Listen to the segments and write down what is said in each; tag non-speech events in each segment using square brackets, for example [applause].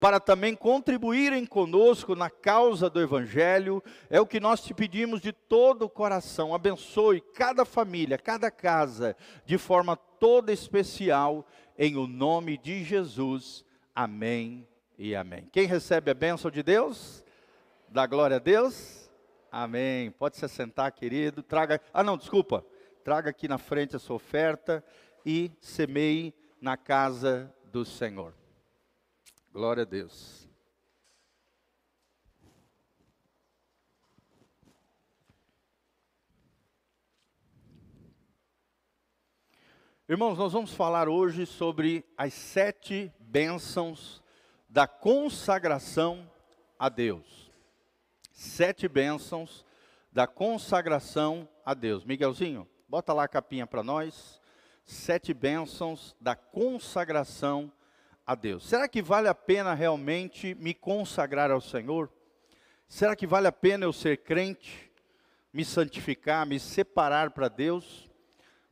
para também contribuírem conosco na causa do Evangelho, é o que nós te pedimos de todo o coração. Abençoe cada família, cada casa, de forma toda especial, em o nome de Jesus. Amém e amém. Quem recebe a bênção de Deus? Dá glória a Deus? Amém. Pode se sentar, querido. Traga. Ah, não, desculpa. Traga aqui na frente a sua oferta e semeie na casa do Senhor. Glória a Deus. Irmãos, nós vamos falar hoje sobre as sete bênçãos da consagração a Deus. Sete bênçãos da consagração a Deus. Miguelzinho, bota lá a capinha para nós. Sete bênçãos da consagração a Deus. Será que vale a pena realmente me consagrar ao Senhor? Será que vale a pena eu ser crente, me santificar, me separar para Deus?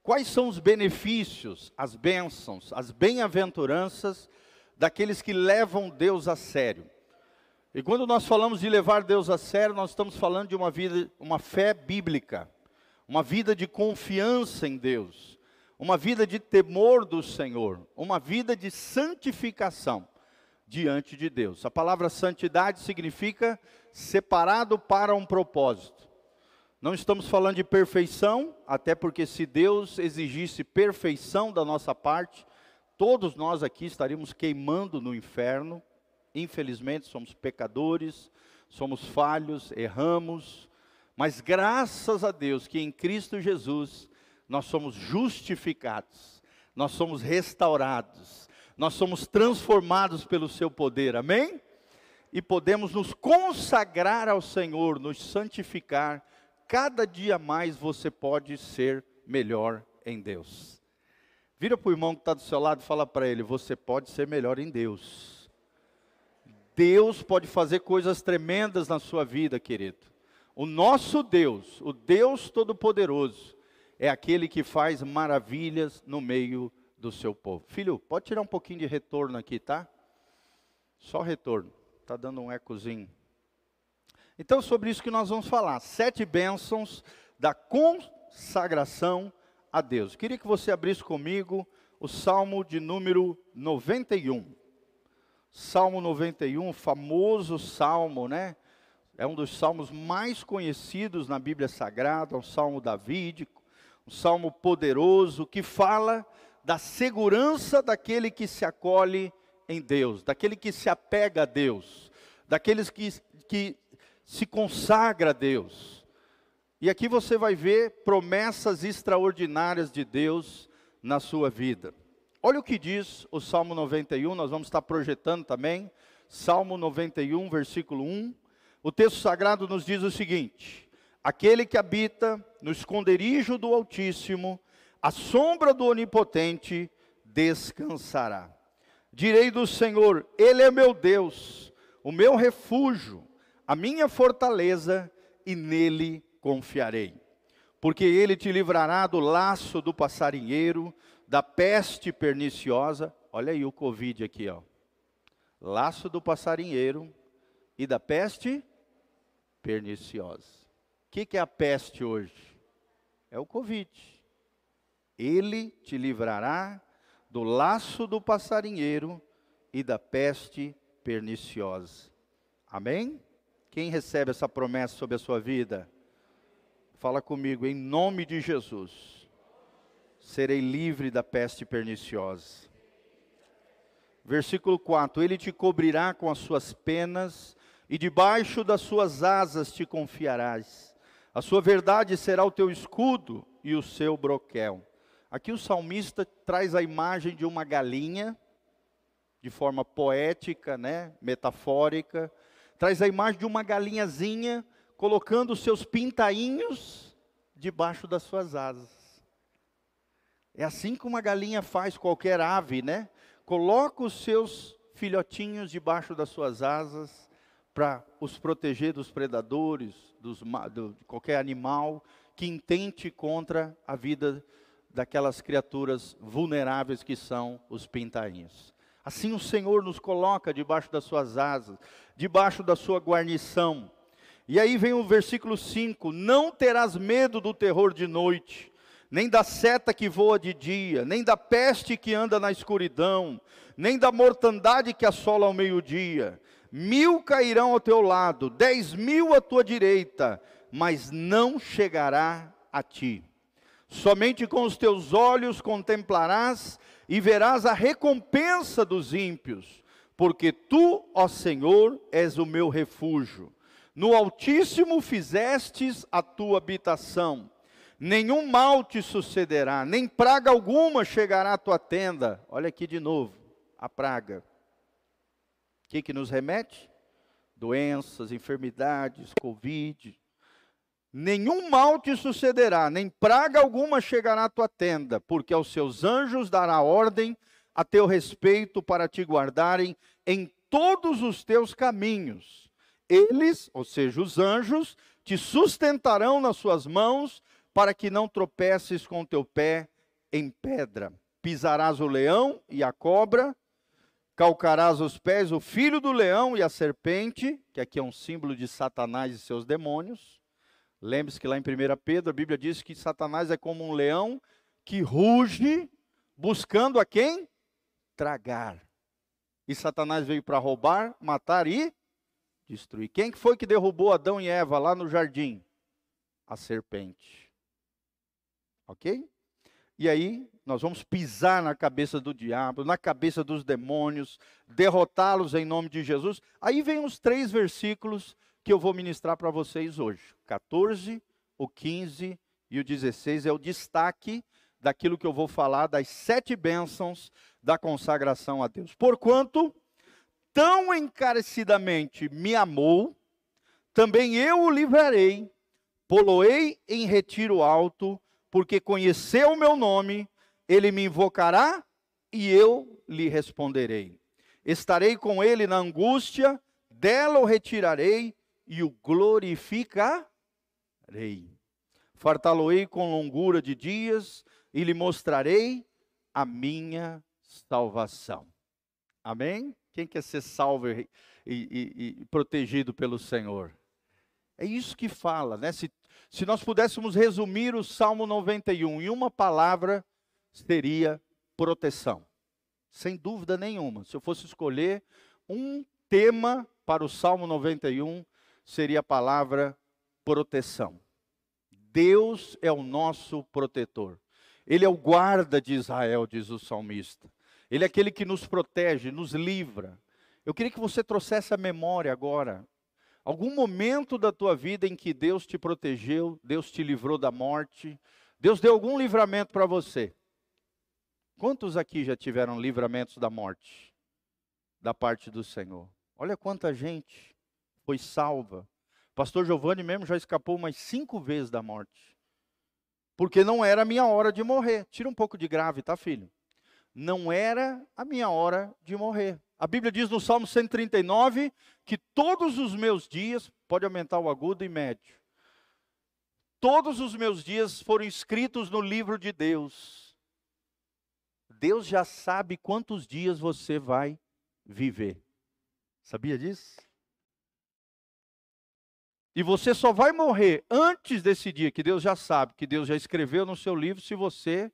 Quais são os benefícios, as bênçãos, as bem-aventuranças daqueles que levam Deus a sério? E quando nós falamos de levar Deus a sério, nós estamos falando de uma vida, uma fé bíblica, uma vida de confiança em Deus uma vida de temor do Senhor, uma vida de santificação diante de Deus. A palavra santidade significa separado para um propósito. Não estamos falando de perfeição, até porque se Deus exigisse perfeição da nossa parte, todos nós aqui estaríamos queimando no inferno. Infelizmente, somos pecadores, somos falhos, erramos, mas graças a Deus que em Cristo Jesus nós somos justificados, nós somos restaurados, nós somos transformados pelo seu poder, amém? E podemos nos consagrar ao Senhor, nos santificar, cada dia mais você pode ser melhor em Deus. Vira para o irmão que está do seu lado e fala para ele: você pode ser melhor em Deus. Deus pode fazer coisas tremendas na sua vida, querido. O nosso Deus, o Deus Todo-Poderoso, é aquele que faz maravilhas no meio do seu povo. Filho, pode tirar um pouquinho de retorno aqui, tá? Só retorno. Tá dando um ecozinho. Então, sobre isso que nós vamos falar. Sete bênçãos da consagração a Deus. Queria que você abrisse comigo o Salmo de número 91. Salmo 91, famoso salmo, né? É um dos salmos mais conhecidos na Bíblia Sagrada, é um salmo davídico um salmo poderoso que fala da segurança daquele que se acolhe em Deus, daquele que se apega a Deus, daqueles que, que se consagra a Deus. E aqui você vai ver promessas extraordinárias de Deus na sua vida. Olha o que diz o Salmo 91, nós vamos estar projetando também. Salmo 91, versículo 1. O texto sagrado nos diz o seguinte: Aquele que habita no esconderijo do Altíssimo, a sombra do Onipotente descansará. Direi do Senhor: Ele é meu Deus, o meu refúgio, a minha fortaleza, e nele confiarei. Porque ele te livrará do laço do passarinheiro, da peste perniciosa. Olha aí o Covid aqui, ó. Laço do passarinheiro e da peste perniciosa que, que é a peste hoje? É o Covid. Ele te livrará do laço do passarinheiro e da peste perniciosa. Amém? Quem recebe essa promessa sobre a sua vida? Fala comigo, em nome de Jesus. Serei livre da peste perniciosa. Versículo 4: Ele te cobrirá com as suas penas, e debaixo das suas asas te confiarás. A sua verdade será o teu escudo e o seu broquel. Aqui o salmista traz a imagem de uma galinha, de forma poética, né, metafórica, traz a imagem de uma galinhazinha colocando os seus pintainhos debaixo das suas asas. É assim que uma galinha faz qualquer ave, né? Coloca os seus filhotinhos debaixo das suas asas para os proteger dos predadores, dos, do, de qualquer animal que intente contra a vida daquelas criaturas vulneráveis que são os pintainhos. Assim o Senhor nos coloca debaixo das suas asas, debaixo da sua guarnição. E aí vem o versículo 5: Não terás medo do terror de noite, nem da seta que voa de dia, nem da peste que anda na escuridão, nem da mortandade que assola ao meio-dia. Mil cairão ao teu lado, dez mil à tua direita, mas não chegará a ti. Somente com os teus olhos contemplarás e verás a recompensa dos ímpios, porque tu, ó Senhor, és o meu refúgio. No Altíssimo fizestes a tua habitação. Nenhum mal te sucederá, nem praga alguma chegará à tua tenda. Olha aqui de novo, a praga. O que, que nos remete? Doenças, enfermidades, Covid, nenhum mal te sucederá, nem praga alguma chegará à tua tenda, porque aos seus anjos dará ordem a teu respeito para te guardarem em todos os teus caminhos. Eles, ou seja, os anjos, te sustentarão nas suas mãos, para que não tropeces com teu pé em pedra. Pisarás o leão e a cobra, calcarás os pés o filho do leão e a serpente, que aqui é um símbolo de Satanás e seus demônios Lembre-se que lá em 1 Pedro a Bíblia diz que Satanás é como um leão que ruge buscando a quem? Tragar. E Satanás veio para roubar, matar e destruir. Quem foi que derrubou Adão e Eva lá no jardim? A serpente. Ok? E aí, nós vamos pisar na cabeça do diabo, na cabeça dos demônios, derrotá-los em nome de Jesus. Aí vem os três versículos que eu vou ministrar para vocês hoje. 14, o 15 e o 16 é o destaque daquilo que eu vou falar das sete bênçãos da consagração a Deus. Porquanto tão encarecidamente me amou, também eu o livrarei, poloei em retiro alto, porque conheceu o meu nome, ele me invocará e eu lhe responderei. Estarei com ele na angústia, dela o retirarei e o glorificarei. Fartá-lo-ei com longura de dias e lhe mostrarei a minha salvação. Amém? Quem quer ser salvo e, e, e, protegido pelo Senhor? É isso que fala, né? Se, se nós pudéssemos resumir o Salmo 91 em uma palavra, seria proteção. Sem dúvida nenhuma. Se eu fosse escolher um tema para o Salmo 91, seria a palavra proteção. Deus é o nosso protetor. Ele é o guarda de Israel, diz o salmista. Ele é aquele que nos protege, nos livra. Eu queria que você trouxesse a memória agora. Algum momento da tua vida em que Deus te protegeu, Deus te livrou da morte, Deus deu algum livramento para você. Quantos aqui já tiveram livramentos da morte? Da parte do Senhor. Olha quanta gente foi salva. Pastor Giovanni mesmo já escapou umas cinco vezes da morte. Porque não era a minha hora de morrer. Tira um pouco de grave, tá, filho? Não era a minha hora de morrer. A Bíblia diz no Salmo 139 que todos os meus dias, pode aumentar o agudo e médio, todos os meus dias foram escritos no livro de Deus. Deus já sabe quantos dias você vai viver. Sabia disso? E você só vai morrer antes desse dia, que Deus já sabe, que Deus já escreveu no seu livro, se você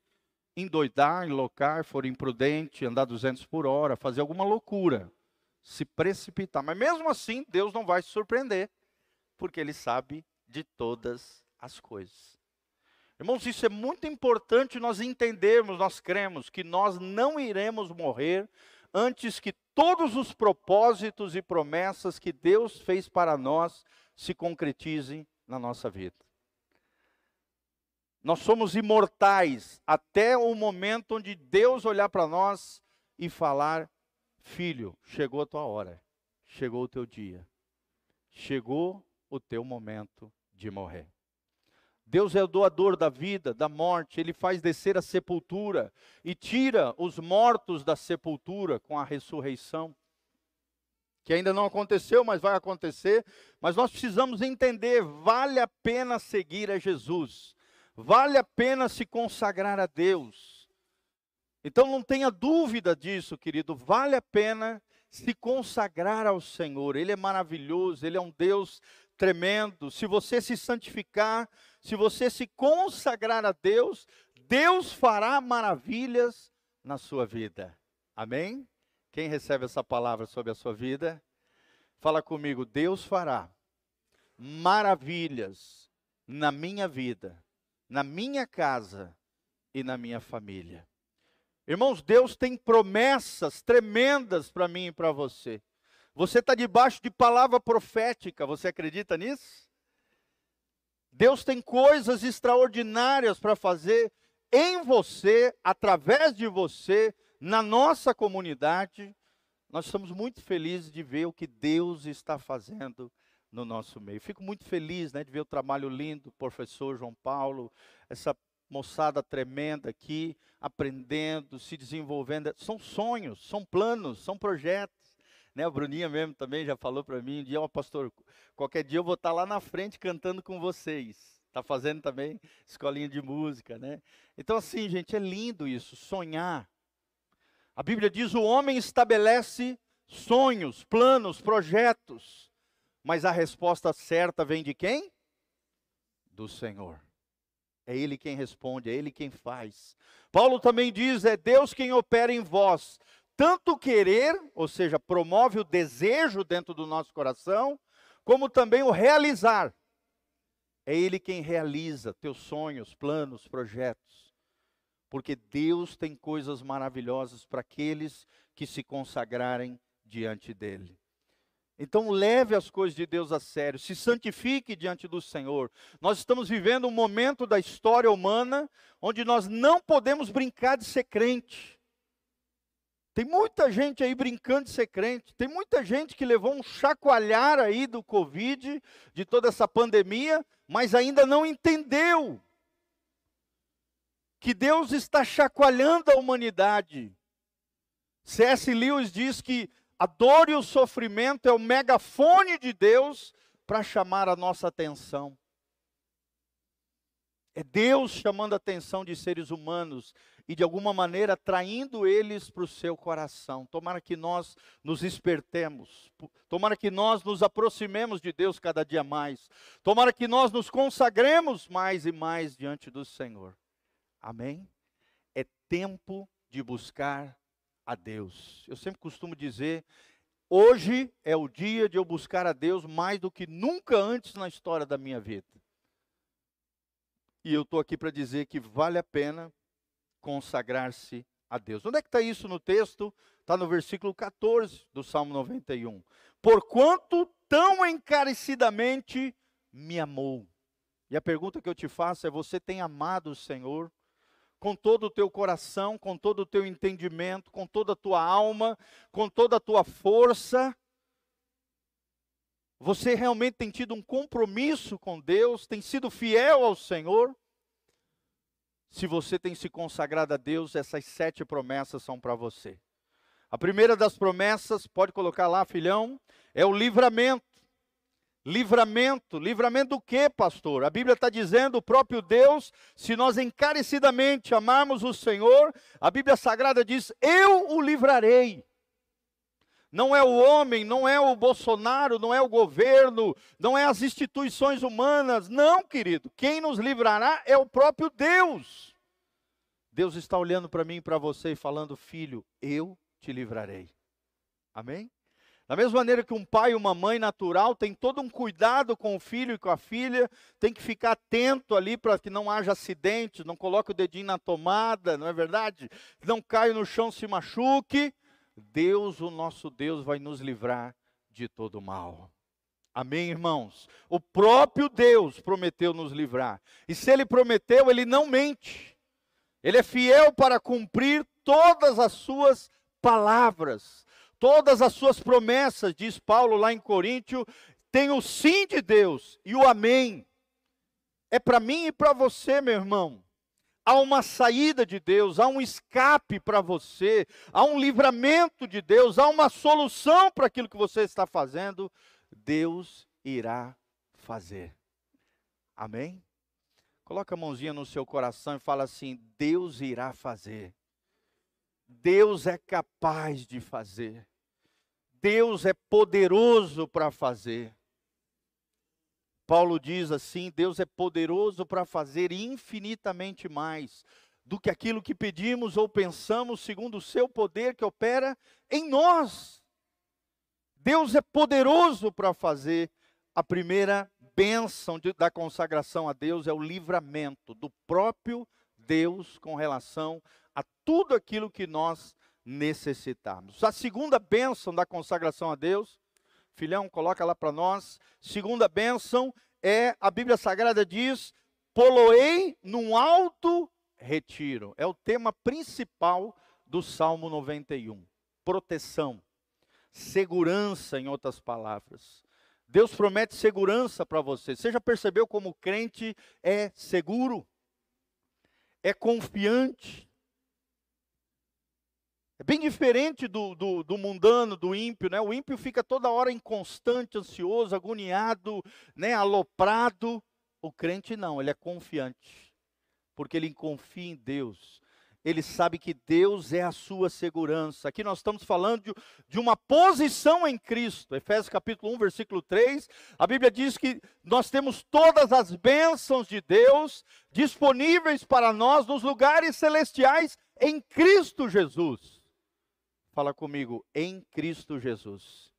endoidar, enlocar, for imprudente, andar 200 por hora, fazer alguma loucura, se precipitar. Mas mesmo assim, Deus não vai se surpreender, porque Ele sabe de todas as coisas. Irmãos, isso é muito importante nós entendermos, nós cremos que nós não iremos morrer antes que todos os propósitos e promessas que Deus fez para nós se concretizem na nossa vida. Nós somos imortais até o momento onde Deus olhar para nós e falar: Filho, chegou a tua hora, chegou o teu dia, chegou o teu momento de morrer. Deus é o doador da vida, da morte, ele faz descer a sepultura e tira os mortos da sepultura com a ressurreição que ainda não aconteceu, mas vai acontecer. Mas nós precisamos entender: vale a pena seguir a Jesus, vale a pena se consagrar a Deus. Então não tenha dúvida disso, querido, vale a pena se consagrar ao Senhor. Ele é maravilhoso, ele é um Deus tremendo. Se você se santificar, se você se consagrar a Deus, Deus fará maravilhas na sua vida. Amém? Quem recebe essa palavra sobre a sua vida? Fala comigo, Deus fará maravilhas na minha vida, na minha casa e na minha família. Irmãos, Deus tem promessas tremendas para mim e para você. Você está debaixo de palavra profética, você acredita nisso? Deus tem coisas extraordinárias para fazer em você, através de você, na nossa comunidade. Nós estamos muito felizes de ver o que Deus está fazendo no nosso meio. Fico muito feliz né, de ver o trabalho lindo do professor João Paulo, essa moçada tremenda aqui, aprendendo, se desenvolvendo. São sonhos, são planos, são projetos. Né, a Bruninha mesmo também já falou para mim, um dia, ó, pastor, qualquer dia eu vou estar lá na frente cantando com vocês. Está fazendo também escolinha de música, né? Então, assim, gente, é lindo isso, sonhar. A Bíblia diz: o homem estabelece sonhos, planos, projetos, mas a resposta certa vem de quem? Do Senhor. É Ele quem responde, é Ele quem faz. Paulo também diz: é Deus quem opera em vós, tanto querer, ou seja, promove o desejo dentro do nosso coração, como também o realizar. É Ele quem realiza teus sonhos, planos, projetos. Porque Deus tem coisas maravilhosas para aqueles que se consagrarem diante dEle. Então leve as coisas de Deus a sério, se santifique diante do Senhor. Nós estamos vivendo um momento da história humana onde nós não podemos brincar de ser crente. Tem muita gente aí brincando de ser crente. Tem muita gente que levou um chacoalhar aí do Covid, de toda essa pandemia, mas ainda não entendeu que Deus está chacoalhando a humanidade. C.S. Lewis diz que a dor e o sofrimento é o megafone de Deus para chamar a nossa atenção. É Deus chamando a atenção de seres humanos e de alguma maneira traindo eles para o seu coração. Tomara que nós nos espertemos, tomara que nós nos aproximemos de Deus cada dia mais, tomara que nós nos consagremos mais e mais diante do Senhor. Amém? É tempo de buscar a Deus. Eu sempre costumo dizer, hoje é o dia de eu buscar a Deus mais do que nunca antes na história da minha vida. E eu estou aqui para dizer que vale a pena consagrar-se a Deus. Onde é que está isso no texto? Está no versículo 14 do Salmo 91. Porquanto tão encarecidamente me amou. E a pergunta que eu te faço é: você tem amado o Senhor? Com todo o teu coração, com todo o teu entendimento, com toda a tua alma, com toda a tua força. Você realmente tem tido um compromisso com Deus, tem sido fiel ao Senhor? Se você tem se consagrado a Deus, essas sete promessas são para você. A primeira das promessas, pode colocar lá, filhão, é o livramento. Livramento, livramento do que, pastor? A Bíblia está dizendo, o próprio Deus, se nós encarecidamente amarmos o Senhor, a Bíblia Sagrada diz: Eu o livrarei. Não é o homem, não é o Bolsonaro, não é o governo, não é as instituições humanas, não, querido. Quem nos livrará é o próprio Deus. Deus está olhando para mim e para você e falando: Filho, eu te livrarei. Amém? Da mesma maneira que um pai e uma mãe natural tem todo um cuidado com o filho e com a filha, tem que ficar atento ali para que não haja acidente, não coloque o dedinho na tomada, não é verdade? Não caia no chão, se machuque. Deus, o nosso Deus, vai nos livrar de todo mal. Amém, irmãos? O próprio Deus prometeu nos livrar. E se ele prometeu, ele não mente. Ele é fiel para cumprir todas as suas palavras todas as suas promessas, diz Paulo lá em Coríntio, tem o sim de Deus e o amém. É para mim e para você, meu irmão. Há uma saída de Deus, há um escape para você, há um livramento de Deus, há uma solução para aquilo que você está fazendo. Deus irá fazer. Amém? Coloca a mãozinha no seu coração e fala assim: Deus irá fazer. Deus é capaz de fazer. Deus é poderoso para fazer. Paulo diz assim: Deus é poderoso para fazer infinitamente mais do que aquilo que pedimos ou pensamos, segundo o seu poder que opera em nós. Deus é poderoso para fazer. A primeira bênção de, da consagração a Deus é o livramento do próprio Deus com relação a tudo aquilo que nós necessitamos. A segunda bênção da consagração a Deus, filhão, coloca lá para nós. Segunda bênção é, a Bíblia Sagrada diz, poloei num alto retiro. É o tema principal do Salmo 91. Proteção, segurança, em outras palavras. Deus promete segurança para você. Você já percebeu como o crente é seguro? É confiante? É bem diferente do, do, do, mundano, do ímpio, né? O ímpio fica toda hora inconstante, ansioso, agoniado, né? aloprado. O crente não, ele é confiante, porque ele confia em Deus ele sabe que Deus é a sua segurança. Aqui nós estamos falando de, de, uma posição em Cristo. Efésios capítulo 1, versículo 3, a Bíblia diz que nós temos todas as bênçãos de Deus disponíveis para nós nos lugares celestiais em Cristo Jesus. Fala comigo, em Cristo Jesus.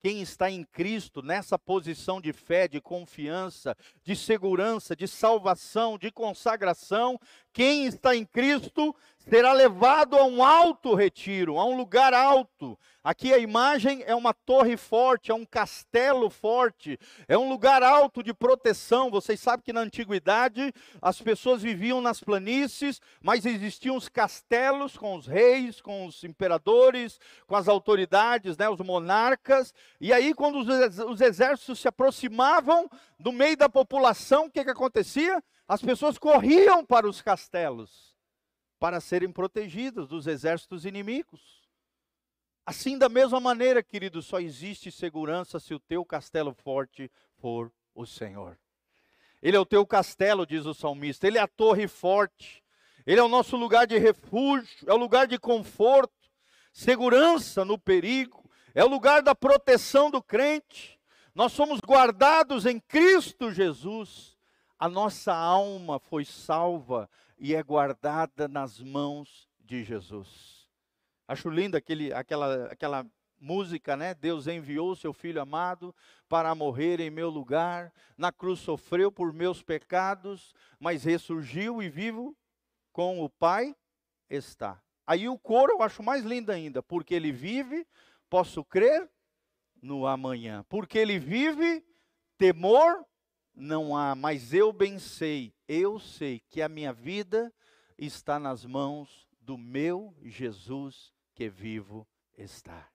Quem está em Cristo, nessa posição de fé, de confiança, de segurança, de salvação, de consagração, quem está em Cristo será levado a um alto retiro, a um lugar alto. Aqui a imagem é uma torre forte, é um castelo forte, é um lugar alto de proteção. Vocês sabem que na antiguidade as pessoas viviam nas planícies, mas existiam os castelos com os reis, com os imperadores, com as autoridades, né, os monarcas. E aí, quando os, os exércitos se aproximavam do meio da população, o que, que acontecia? As pessoas corriam para os castelos para serem protegidas dos exércitos inimigos. Assim, da mesma maneira, querido, só existe segurança se o teu castelo forte for o Senhor. Ele é o teu castelo, diz o salmista, ele é a torre forte, ele é o nosso lugar de refúgio, é o lugar de conforto, segurança no perigo, é o lugar da proteção do crente. Nós somos guardados em Cristo Jesus a nossa alma foi salva e é guardada nas mãos de Jesus. Acho lindo aquele, aquela, aquela música, né? Deus enviou seu filho amado para morrer em meu lugar, na cruz sofreu por meus pecados, mas ressurgiu e vivo com o Pai está. Aí o coro eu acho mais lindo ainda, porque ele vive, posso crer no amanhã. Porque ele vive, temor não há, mas eu bem sei, eu sei que a minha vida está nas mãos do meu Jesus que vivo está.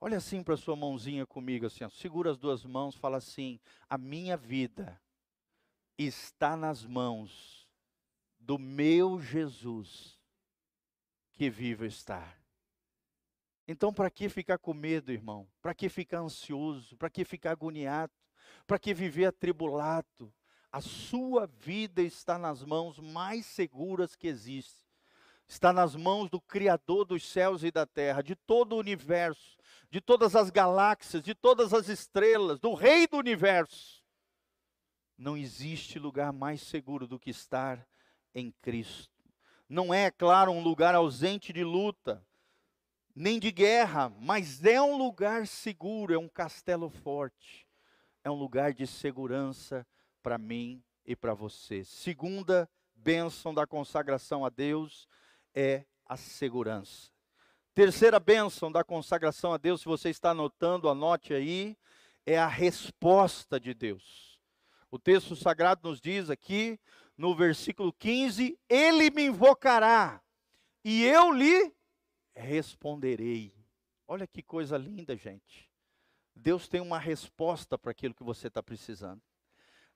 Olha assim para sua mãozinha comigo, assim, ó, segura as duas mãos, fala assim: a minha vida está nas mãos do meu Jesus que vivo está. Então, para que ficar com medo, irmão? Para que ficar ansioso? Para que ficar agoniado? Para que viver atribulado? A sua vida está nas mãos mais seguras que existem. Está nas mãos do Criador dos céus e da terra, de todo o universo, de todas as galáxias, de todas as estrelas, do Rei do universo. Não existe lugar mais seguro do que estar em Cristo. Não é, claro, um lugar ausente de luta, nem de guerra, mas é um lugar seguro, é um castelo forte é um lugar de segurança para mim e para você. Segunda bênção da consagração a Deus é a segurança. Terceira bênção da consagração a Deus, se você está anotando, anote aí, é a resposta de Deus. O texto sagrado nos diz aqui, no versículo 15: Ele me invocará e eu lhe responderei. Olha que coisa linda, gente. Deus tem uma resposta para aquilo que você está precisando.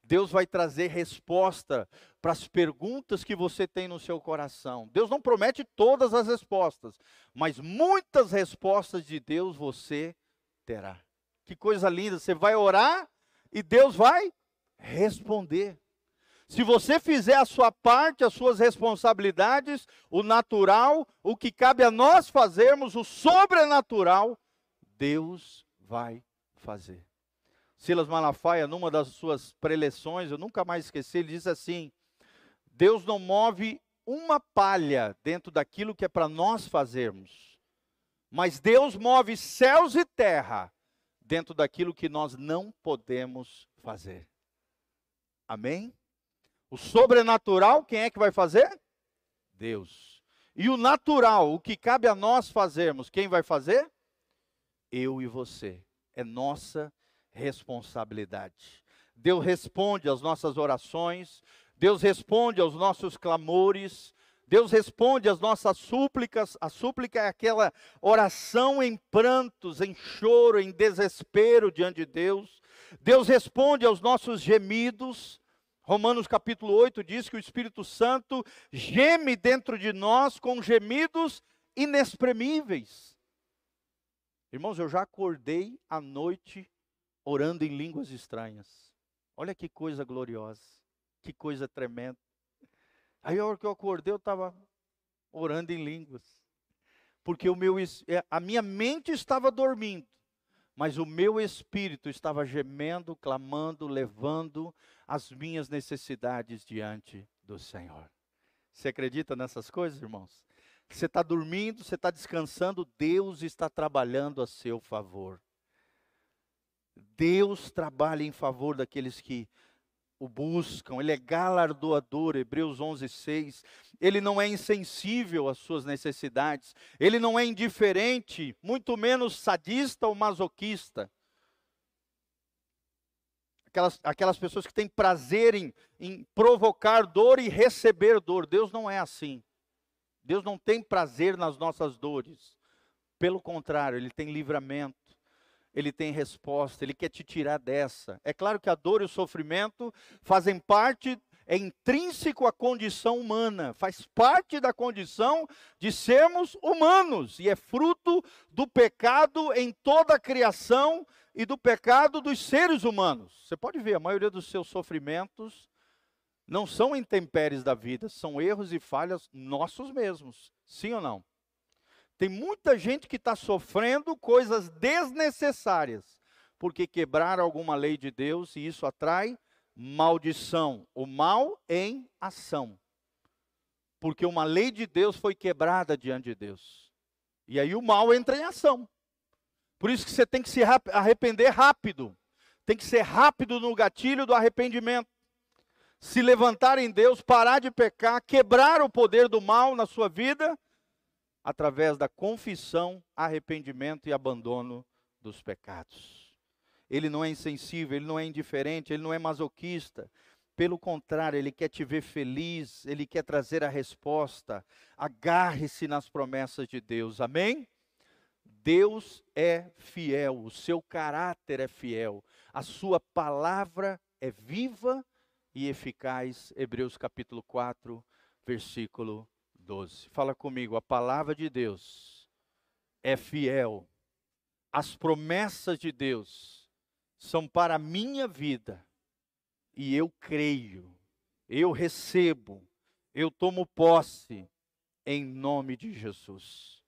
Deus vai trazer resposta para as perguntas que você tem no seu coração. Deus não promete todas as respostas, mas muitas respostas de Deus você terá. Que coisa linda! Você vai orar e Deus vai responder. Se você fizer a sua parte, as suas responsabilidades, o natural, o que cabe a nós fazermos, o sobrenatural, Deus vai fazer. Silas Malafaia, numa das suas preleções, eu nunca mais esqueci, ele diz assim: Deus não move uma palha dentro daquilo que é para nós fazermos, mas Deus move céus e terra dentro daquilo que nós não podemos fazer. Amém? O sobrenatural, quem é que vai fazer? Deus. E o natural, o que cabe a nós fazermos, quem vai fazer? Eu e você. É nossa responsabilidade. Deus responde às nossas orações, Deus responde aos nossos clamores, Deus responde às nossas súplicas. A súplica é aquela oração em prantos, em choro, em desespero diante de Deus. Deus responde aos nossos gemidos. Romanos capítulo 8 diz que o Espírito Santo geme dentro de nós com gemidos inexprimíveis. Irmãos, eu já acordei à noite orando em línguas estranhas. Olha que coisa gloriosa, que coisa tremenda. Aí a hora que eu acordei, eu estava orando em línguas. Porque o meu, é, a minha mente estava dormindo, mas o meu espírito estava gemendo, clamando, levando as minhas necessidades diante do Senhor. Você acredita nessas coisas, irmãos? Você está dormindo, você está descansando, Deus está trabalhando a seu favor. Deus trabalha em favor daqueles que o buscam, ele é galardoador, Hebreus 11, 6. Ele não é insensível às suas necessidades, ele não é indiferente, muito menos sadista ou masoquista. Aquelas, aquelas pessoas que têm prazer em, em provocar dor e receber dor. Deus não é assim. Deus não tem prazer nas nossas dores. Pelo contrário, ele tem livramento ele tem resposta, ele quer te tirar dessa. É claro que a dor e o sofrimento fazem parte, é intrínseco à condição humana, faz parte da condição de sermos humanos e é fruto do pecado em toda a criação e do pecado dos seres humanos. Você pode ver, a maioria dos seus sofrimentos não são intempéries da vida, são erros e falhas nossos mesmos. Sim ou não? Tem muita gente que está sofrendo coisas desnecessárias, porque quebraram alguma lei de Deus e isso atrai maldição. O mal em ação. Porque uma lei de Deus foi quebrada diante de Deus. E aí o mal entra em ação. Por isso que você tem que se arrepender rápido. Tem que ser rápido no gatilho do arrependimento. Se levantar em Deus, parar de pecar, quebrar o poder do mal na sua vida através da confissão, arrependimento e abandono dos pecados. Ele não é insensível, ele não é indiferente, ele não é masoquista. Pelo contrário, ele quer te ver feliz, ele quer trazer a resposta. Agarre-se nas promessas de Deus. Amém? Deus é fiel, o seu caráter é fiel, a sua palavra é viva e eficaz. Hebreus capítulo 4, versículo 12. Fala comigo, a palavra de Deus é fiel. As promessas de Deus são para a minha vida. E eu creio, eu recebo, eu tomo posse em nome de Jesus.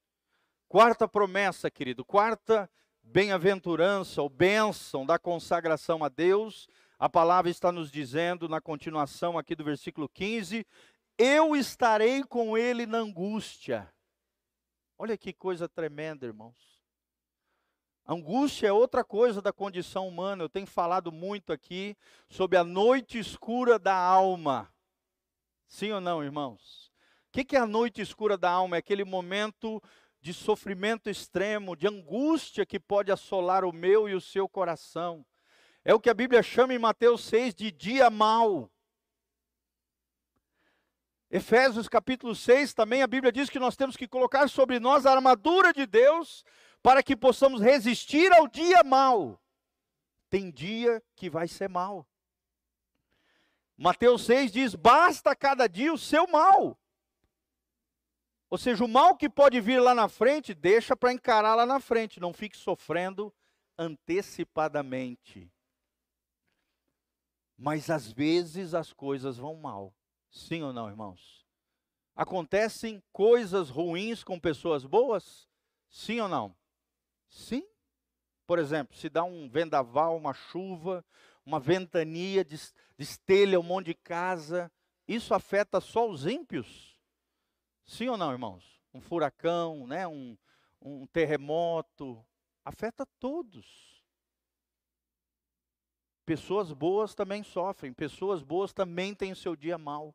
Quarta promessa, querido, quarta bem-aventurança ou bênção da consagração a Deus. A palavra está nos dizendo na continuação aqui do versículo 15: eu estarei com ele na angústia. Olha que coisa tremenda, irmãos. Angústia é outra coisa da condição humana. Eu tenho falado muito aqui sobre a noite escura da alma. Sim ou não, irmãos? O que é a noite escura da alma? É aquele momento de sofrimento extremo, de angústia que pode assolar o meu e o seu coração. É o que a Bíblia chama em Mateus 6 de dia mau. Efésios capítulo 6 também a Bíblia diz que nós temos que colocar sobre nós a armadura de Deus para que possamos resistir ao dia mau. Tem dia que vai ser mal. Mateus 6 diz: basta cada dia o seu mal. Ou seja, o mal que pode vir lá na frente, deixa para encarar lá na frente, não fique sofrendo antecipadamente. Mas às vezes as coisas vão mal. Sim ou não, irmãos? Acontecem coisas ruins com pessoas boas? Sim ou não? Sim. Por exemplo, se dá um vendaval, uma chuva, uma ventania, destelha um monte de casa, isso afeta só os ímpios? Sim ou não, irmãos? Um furacão, né? um, um terremoto, afeta todos. Pessoas boas também sofrem, pessoas boas também têm o seu dia mal.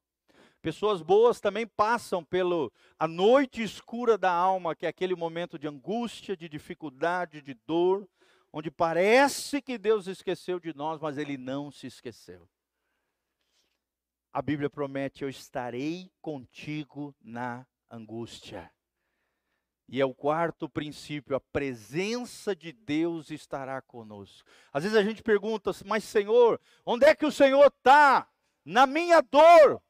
Pessoas boas também passam pelo a noite escura da alma, que é aquele momento de angústia, de dificuldade, de dor, onde parece que Deus esqueceu de nós, mas ele não se esqueceu. A Bíblia promete: Eu estarei contigo na angústia. E é o quarto princípio, a presença de Deus estará conosco. Às vezes a gente pergunta, mas Senhor, onde é que o Senhor está? Na minha dor.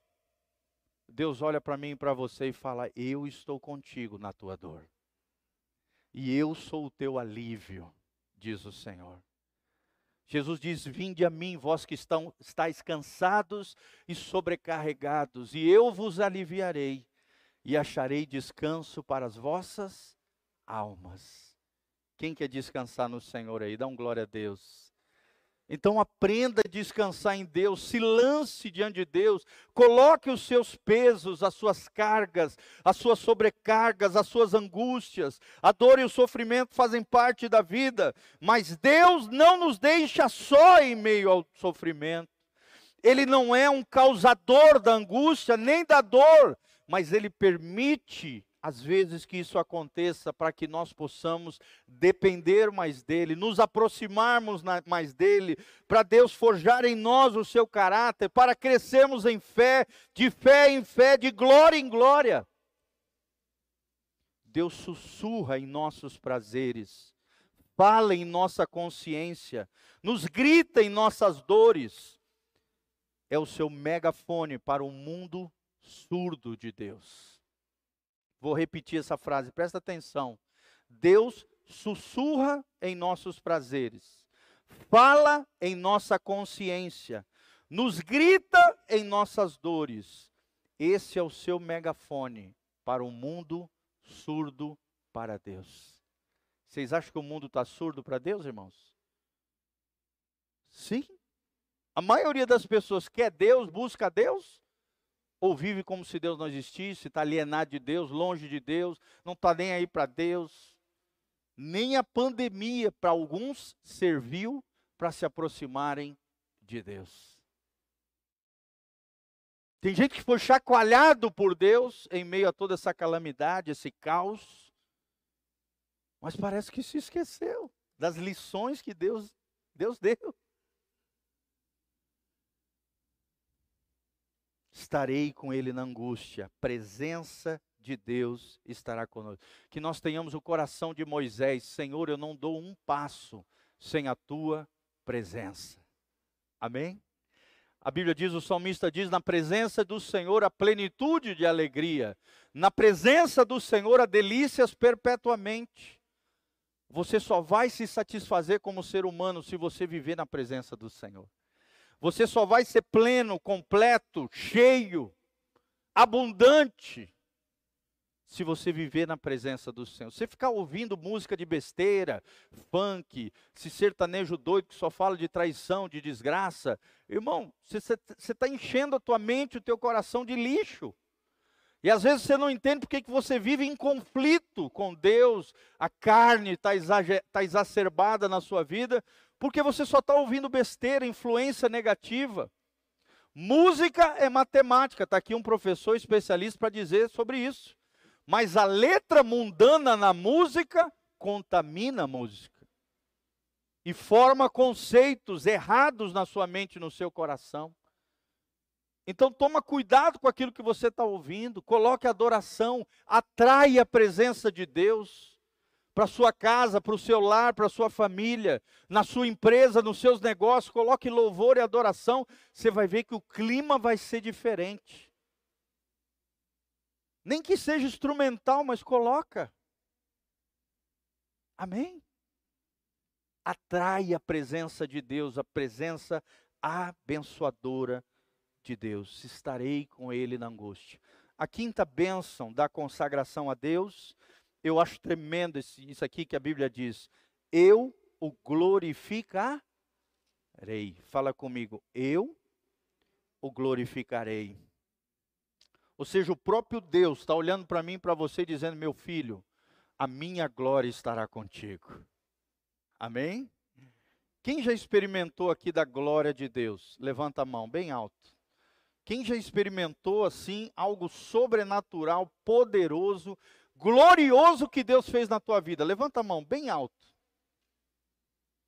Deus olha para mim e para você e fala: Eu estou contigo na tua dor. E eu sou o teu alívio, diz o Senhor. Jesus diz: Vinde a mim, vós que estão, estáis cansados e sobrecarregados, e eu vos aliviarei e acharei descanso para as vossas almas. Quem quer descansar no Senhor aí? Dá um glória a Deus. Então aprenda a descansar em Deus, se lance diante de Deus, coloque os seus pesos, as suas cargas, as suas sobrecargas, as suas angústias. A dor e o sofrimento fazem parte da vida, mas Deus não nos deixa só em meio ao sofrimento. Ele não é um causador da angústia nem da dor, mas Ele permite, às vezes, que isso aconteça para que nós possamos depender mais dEle, nos aproximarmos mais dEle, para Deus forjar em nós o seu caráter, para crescermos em fé, de fé em fé, de glória em glória. Deus sussurra em nossos prazeres, fala em nossa consciência, nos grita em nossas dores. É o seu megafone para o mundo surdo de Deus. Vou repetir essa frase, presta atenção. Deus sussurra em nossos prazeres, fala em nossa consciência, nos grita em nossas dores. Esse é o seu megafone para o mundo surdo para Deus. Vocês acham que o mundo está surdo para Deus, irmãos? Sim. A maioria das pessoas quer Deus, busca Deus, ou vive como se Deus não existisse, está alienado de Deus, longe de Deus, não está nem aí para Deus. Nem a pandemia, para alguns, serviu para se aproximarem de Deus. Tem gente que foi chacoalhado por Deus em meio a toda essa calamidade, esse caos, mas parece que se esqueceu das lições que Deus, Deus deu. Estarei com ele na angústia, presença de Deus estará conosco. Que nós tenhamos o coração de Moisés, Senhor, eu não dou um passo sem a tua presença. Amém? A Bíblia diz, o salmista diz: na presença do Senhor a plenitude de alegria, na presença do Senhor há delícias perpetuamente. Você só vai se satisfazer como ser humano se você viver na presença do Senhor. Você só vai ser pleno, completo, cheio, abundante, se você viver na presença do Senhor. Você ficar ouvindo música de besteira, funk, se sertanejo doido que só fala de traição, de desgraça, irmão, você está enchendo a tua mente, o teu coração de lixo. E às vezes você não entende porque que você vive em conflito com Deus, a carne está tá exacerbada na sua vida, porque você só está ouvindo besteira, influência negativa. Música é matemática, está aqui um professor especialista para dizer sobre isso. Mas a letra mundana na música contamina a música e forma conceitos errados na sua mente e no seu coração. Então toma cuidado com aquilo que você está ouvindo, coloque adoração, atrai a presença de Deus para sua casa, para o seu lar, para sua família, na sua empresa, nos seus negócios, coloque louvor e adoração, você vai ver que o clima vai ser diferente. Nem que seja instrumental, mas coloca. Amém? Atrai a presença de Deus, a presença abençoadora de Deus. Estarei com ele na angústia. A quinta bênção da consagração a Deus, eu acho tremendo isso aqui que a Bíblia diz. Eu o glorificarei. Fala comigo, eu o glorificarei. Ou seja, o próprio Deus está olhando para mim e para você dizendo: Meu filho, a minha glória estará contigo. Amém? Quem já experimentou aqui da glória de Deus? Levanta a mão bem alto. Quem já experimentou assim algo sobrenatural, poderoso, glorioso que Deus fez na tua vida? Levanta a mão bem alto.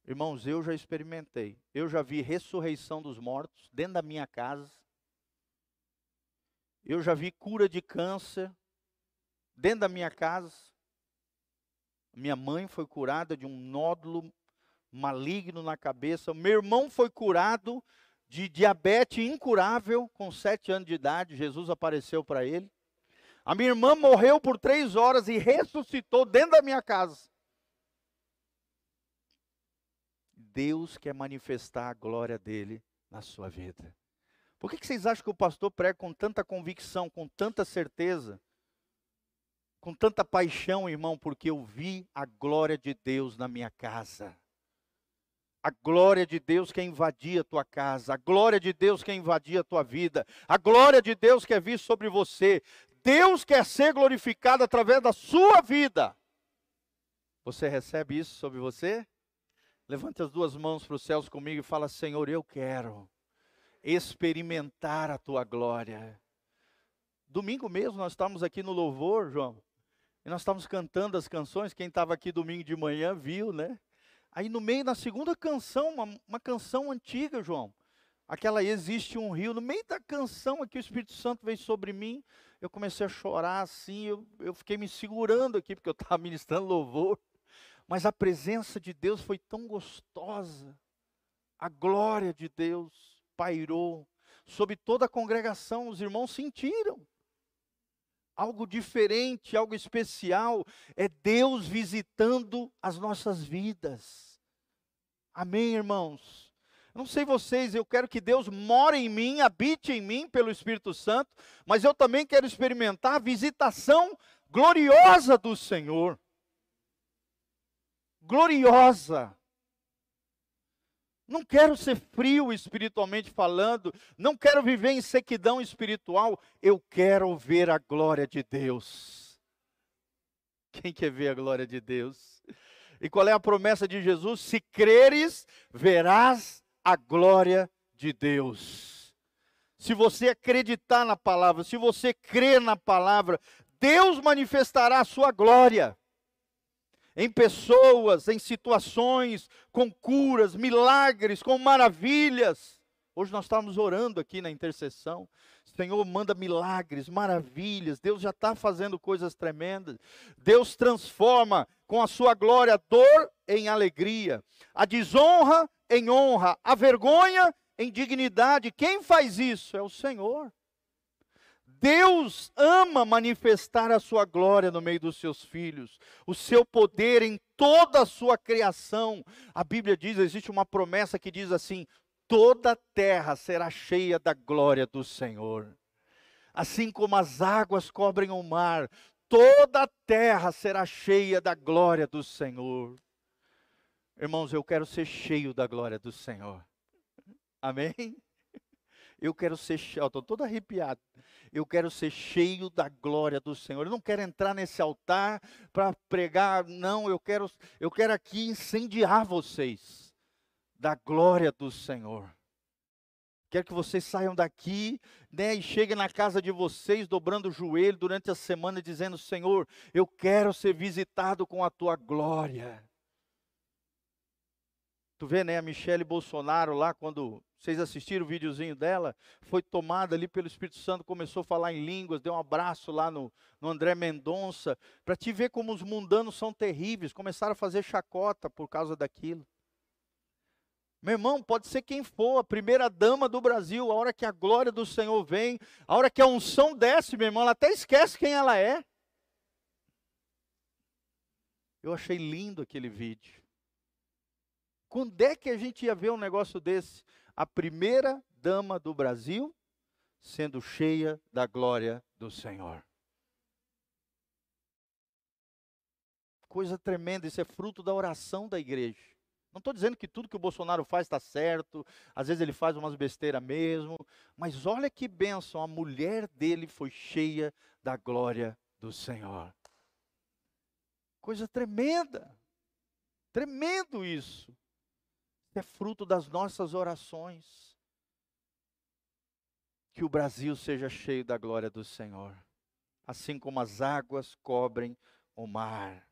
Irmãos, eu já experimentei. Eu já vi ressurreição dos mortos dentro da minha casa. Eu já vi cura de câncer dentro da minha casa. Minha mãe foi curada de um nódulo maligno na cabeça. Meu irmão foi curado de diabetes incurável com sete anos de idade. Jesus apareceu para ele. A minha irmã morreu por três horas e ressuscitou dentro da minha casa. Deus quer manifestar a glória dele na sua vida. Por que, que vocês acham que o pastor prega com tanta convicção, com tanta certeza, com tanta paixão, irmão? Porque eu vi a glória de Deus na minha casa. A glória de Deus quer invadir a tua casa, a glória de Deus quer invadir a tua vida, a glória de Deus quer vir sobre você. Deus quer ser glorificado através da sua vida. Você recebe isso sobre você? Levante as duas mãos para os céus comigo e fala: Senhor, eu quero experimentar a tua glória. Domingo mesmo nós estávamos aqui no louvor, João, e nós estávamos cantando as canções. Quem estava aqui domingo de manhã viu, né? Aí no meio, na segunda canção, uma, uma canção antiga, João, aquela Existe um Rio, no meio da canção aqui o Espírito Santo veio sobre mim, eu comecei a chorar assim, eu, eu fiquei me segurando aqui, porque eu estava [laughs] ministrando louvor, mas a presença de Deus foi tão gostosa, a glória de Deus pairou. Sobre toda a congregação, os irmãos sentiram. Algo diferente, algo especial, é Deus visitando as nossas vidas. Amém, irmãos? Não sei vocês, eu quero que Deus more em mim, habite em mim pelo Espírito Santo, mas eu também quero experimentar a visitação gloriosa do Senhor. Gloriosa. Não quero ser frio espiritualmente falando, não quero viver em sequidão espiritual, eu quero ver a glória de Deus. Quem quer ver a glória de Deus? E qual é a promessa de Jesus? Se creres, verás a glória de Deus. Se você acreditar na palavra, se você crer na palavra, Deus manifestará a sua glória em pessoas, em situações, com curas, milagres, com maravilhas. Hoje nós estávamos orando aqui na intercessão. Senhor, manda milagres, maravilhas. Deus já está fazendo coisas tremendas. Deus transforma com a sua glória dor em alegria, a desonra em honra, a vergonha em dignidade. Quem faz isso? É o Senhor. Deus ama manifestar a sua glória no meio dos seus filhos, o seu poder em toda a sua criação. A Bíblia diz, existe uma promessa que diz assim: toda a terra será cheia da glória do Senhor. Assim como as águas cobrem o mar, toda a terra será cheia da glória do Senhor. Irmãos, eu quero ser cheio da glória do Senhor. Amém? Eu quero ser, estou todo arrepiado. Eu quero ser cheio da glória do Senhor. Eu não quero entrar nesse altar para pregar, não, eu quero eu quero aqui incendiar vocês da glória do Senhor. Quero que vocês saiam daqui, né, e cheguem na casa de vocês, dobrando o joelho durante a semana, dizendo: Senhor, eu quero ser visitado com a tua glória. Tu vê, né, a Michele Bolsonaro lá, quando vocês assistiram o videozinho dela? Foi tomada ali pelo Espírito Santo, começou a falar em línguas, deu um abraço lá no, no André Mendonça, para te ver como os mundanos são terríveis, começaram a fazer chacota por causa daquilo. Meu irmão, pode ser quem for, a primeira dama do Brasil, a hora que a glória do Senhor vem, a hora que a unção desce, meu irmão, ela até esquece quem ela é. Eu achei lindo aquele vídeo. Quando é que a gente ia ver um negócio desse? A primeira dama do Brasil sendo cheia da glória do Senhor. Coisa tremenda, isso é fruto da oração da igreja. Não estou dizendo que tudo que o Bolsonaro faz está certo, às vezes ele faz umas besteiras mesmo, mas olha que bênção, a mulher dele foi cheia da glória do Senhor. Coisa tremenda, tremendo isso. É fruto das nossas orações. Que o Brasil seja cheio da glória do Senhor, assim como as águas cobrem o mar.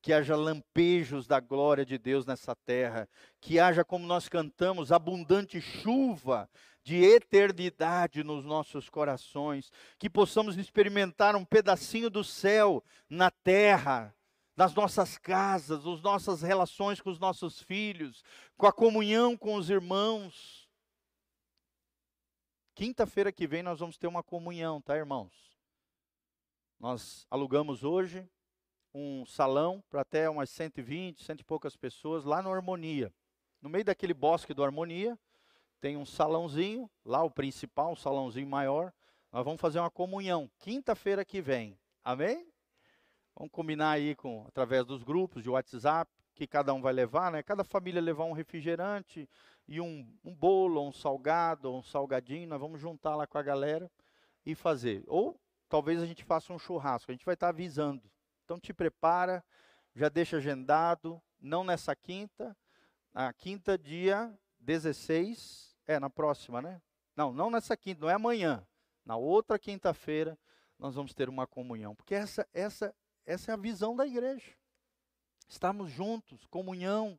Que haja lampejos da glória de Deus nessa terra, que haja, como nós cantamos, abundante chuva de eternidade nos nossos corações, que possamos experimentar um pedacinho do céu na terra, nas nossas casas, nas nossas relações com os nossos filhos, com a comunhão com os irmãos. Quinta-feira que vem nós vamos ter uma comunhão, tá, irmãos? Nós alugamos hoje, um salão para até umas 120, cento e poucas pessoas lá no Harmonia. No meio daquele bosque do Harmonia, tem um salãozinho, lá o principal, um salãozinho maior. Nós vamos fazer uma comunhão quinta-feira que vem. Amém? Vamos combinar aí com através dos grupos de WhatsApp que cada um vai levar, né? Cada família levar um refrigerante e um, um bolo, um salgado, um salgadinho. Nós vamos juntar lá com a galera e fazer. Ou talvez a gente faça um churrasco. A gente vai estar avisando então te prepara, já deixa agendado, não nessa quinta, na quinta dia 16, é na próxima, né? Não, não nessa quinta, não é amanhã. Na outra quinta-feira nós vamos ter uma comunhão, porque essa essa essa é a visão da igreja. Estamos juntos, comunhão,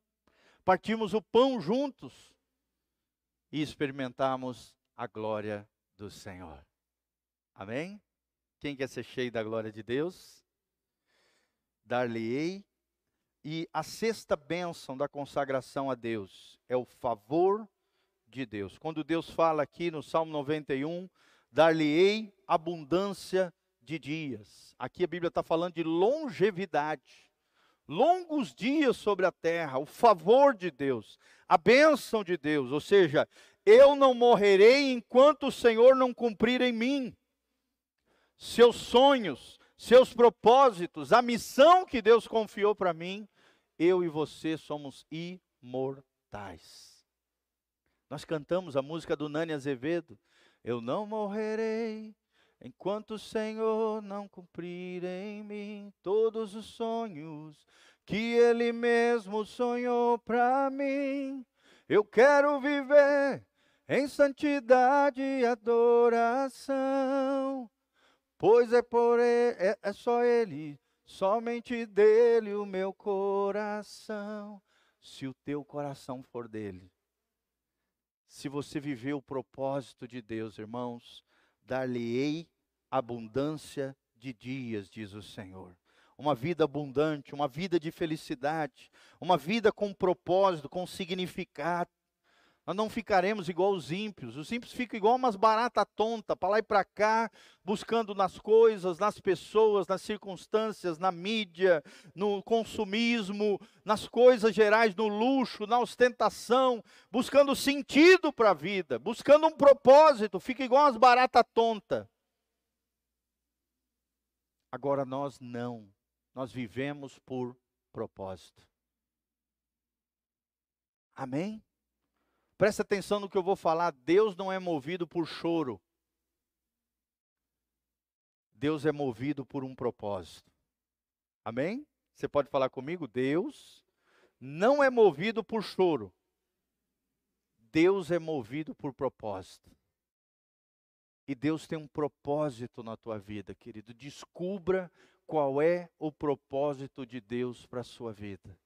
partimos o pão juntos e experimentamos a glória do Senhor. Amém? Quem quer ser cheio da glória de Deus? dar-lhe-ei. E a sexta bênção da consagração a Deus é o favor de Deus. Quando Deus fala aqui no Salmo 91, dar-lhe-ei abundância de dias. Aqui a Bíblia está falando de longevidade. Longos dias sobre a terra, o favor de Deus, a bênção de Deus, ou seja, eu não morrerei enquanto o Senhor não cumprir em mim seus sonhos, seus propósitos, a missão que Deus confiou para mim, eu e você somos imortais. Nós cantamos a música do Nani Azevedo. Eu não morrerei enquanto o Senhor não cumprir em mim todos os sonhos que Ele mesmo sonhou para mim. Eu quero viver em santidade e adoração Pois é por ele, é, é só ele, somente dele o meu coração. Se o teu coração for dele, se você viver o propósito de Deus, irmãos, dar-lhe-ei abundância de dias, diz o Senhor. Uma vida abundante, uma vida de felicidade, uma vida com propósito, com significado. Nós não ficaremos igual os ímpios. Os ímpios ficam igual umas baratas tontas, para lá e para cá, buscando nas coisas, nas pessoas, nas circunstâncias, na mídia, no consumismo, nas coisas gerais, no luxo, na ostentação, buscando sentido para a vida, buscando um propósito. Fica igual umas baratas tontas. Agora nós não. Nós vivemos por propósito. Amém? Presta atenção no que eu vou falar. Deus não é movido por choro. Deus é movido por um propósito. Amém? Você pode falar comigo? Deus não é movido por choro. Deus é movido por propósito. E Deus tem um propósito na tua vida, querido. Descubra qual é o propósito de Deus para a sua vida.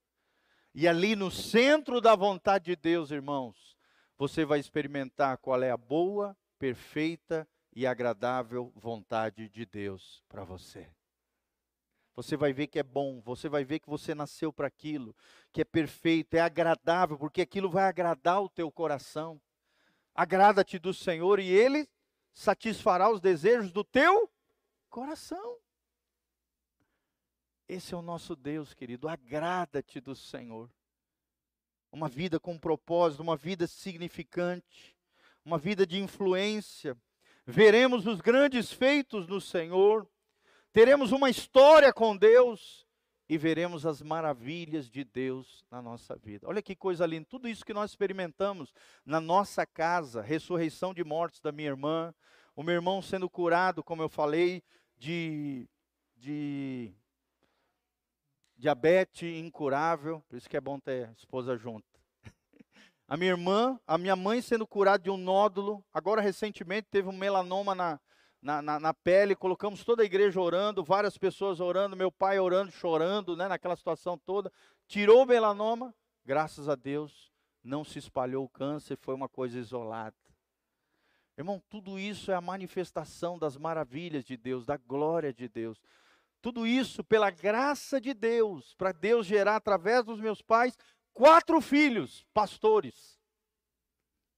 E ali no centro da vontade de Deus, irmãos, você vai experimentar qual é a boa, perfeita e agradável vontade de Deus para você. Você vai ver que é bom, você vai ver que você nasceu para aquilo, que é perfeito, é agradável, porque aquilo vai agradar o teu coração. Agrada-te do Senhor e Ele satisfará os desejos do teu coração. Esse é o nosso Deus, querido. Agrada-te do Senhor. Uma vida com propósito, uma vida significante, uma vida de influência. Veremos os grandes feitos do Senhor, teremos uma história com Deus e veremos as maravilhas de Deus na nossa vida. Olha que coisa linda, tudo isso que nós experimentamos na nossa casa, ressurreição de mortes da minha irmã, o meu irmão sendo curado, como eu falei, de, de diabetes incurável, por isso que é bom ter esposa junto. [laughs] A minha irmã, a minha mãe sendo curada de um nódulo, agora recentemente teve um melanoma na, na, na, na, pele, colocamos toda a igreja orando, várias pessoas orando, meu pai orando, chorando, né, naquela situação toda. Tirou o melanoma, graças a Deus, não se espalhou o câncer, foi uma coisa isolada. Irmão, tudo isso é a manifestação das maravilhas de Deus, da glória de Deus. Tudo isso pela graça de Deus, para Deus gerar através dos meus pais quatro filhos, pastores.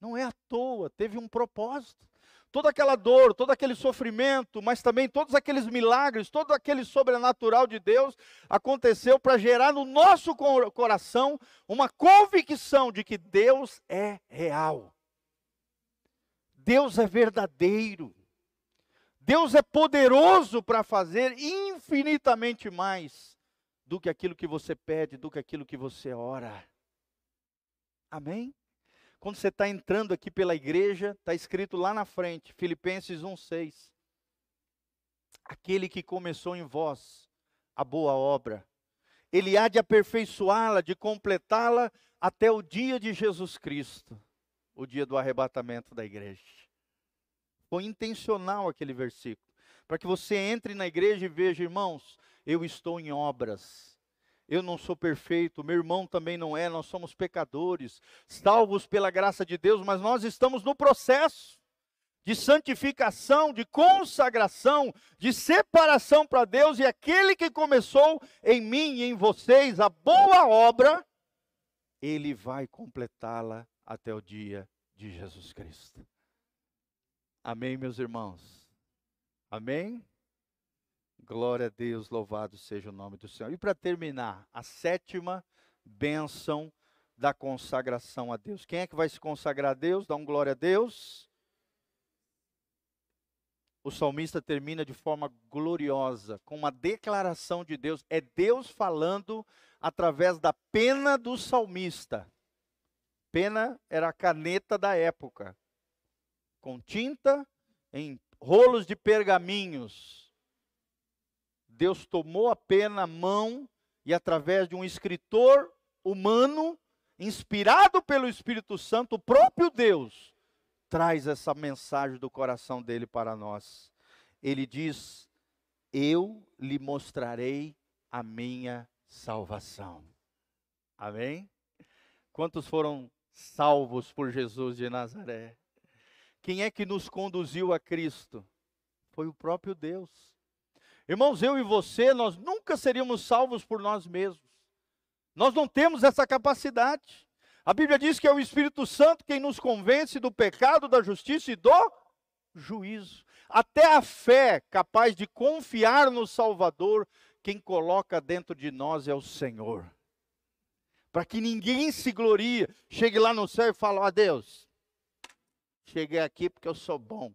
Não é à toa, teve um propósito. Toda aquela dor, todo aquele sofrimento, mas também todos aqueles milagres, todo aquele sobrenatural de Deus aconteceu para gerar no nosso coração uma convicção de que Deus é real. Deus é verdadeiro. Deus é poderoso para fazer infinitamente mais do que aquilo que você pede, do que aquilo que você ora. Amém? Quando você está entrando aqui pela igreja, está escrito lá na frente, Filipenses 1,6. Aquele que começou em vós a boa obra, ele há de aperfeiçoá-la, de completá-la até o dia de Jesus Cristo, o dia do arrebatamento da igreja. Foi intencional aquele versículo. Para que você entre na igreja e veja, irmãos, eu estou em obras. Eu não sou perfeito, meu irmão também não é, nós somos pecadores, salvos pela graça de Deus, mas nós estamos no processo de santificação, de consagração, de separação para Deus, e aquele que começou em mim e em vocês a boa obra, ele vai completá-la até o dia de Jesus Cristo. Amém, meus irmãos? Amém? Glória a Deus, louvado seja o nome do Senhor. E para terminar, a sétima bênção da consagração a Deus. Quem é que vai se consagrar a Deus? Dá um glória a Deus. O salmista termina de forma gloriosa, com uma declaração de Deus. É Deus falando através da pena do salmista. Pena era a caneta da época com tinta em rolos de pergaminhos. Deus tomou a pena à mão e, através de um escritor humano, inspirado pelo Espírito Santo, o próprio Deus, traz essa mensagem do coração dele para nós. Ele diz: Eu lhe mostrarei a minha salvação. Amém? Quantos foram salvos por Jesus de Nazaré? Quem é que nos conduziu a Cristo? Foi o próprio Deus. Irmãos, eu e você, nós nunca seríamos salvos por nós mesmos. Nós não temos essa capacidade. A Bíblia diz que é o Espírito Santo quem nos convence do pecado, da justiça e do juízo. Até a fé capaz de confiar no Salvador, quem coloca dentro de nós é o Senhor. Para que ninguém se glorie, chegue lá no céu e fale: a Deus, Cheguei aqui porque eu sou bom.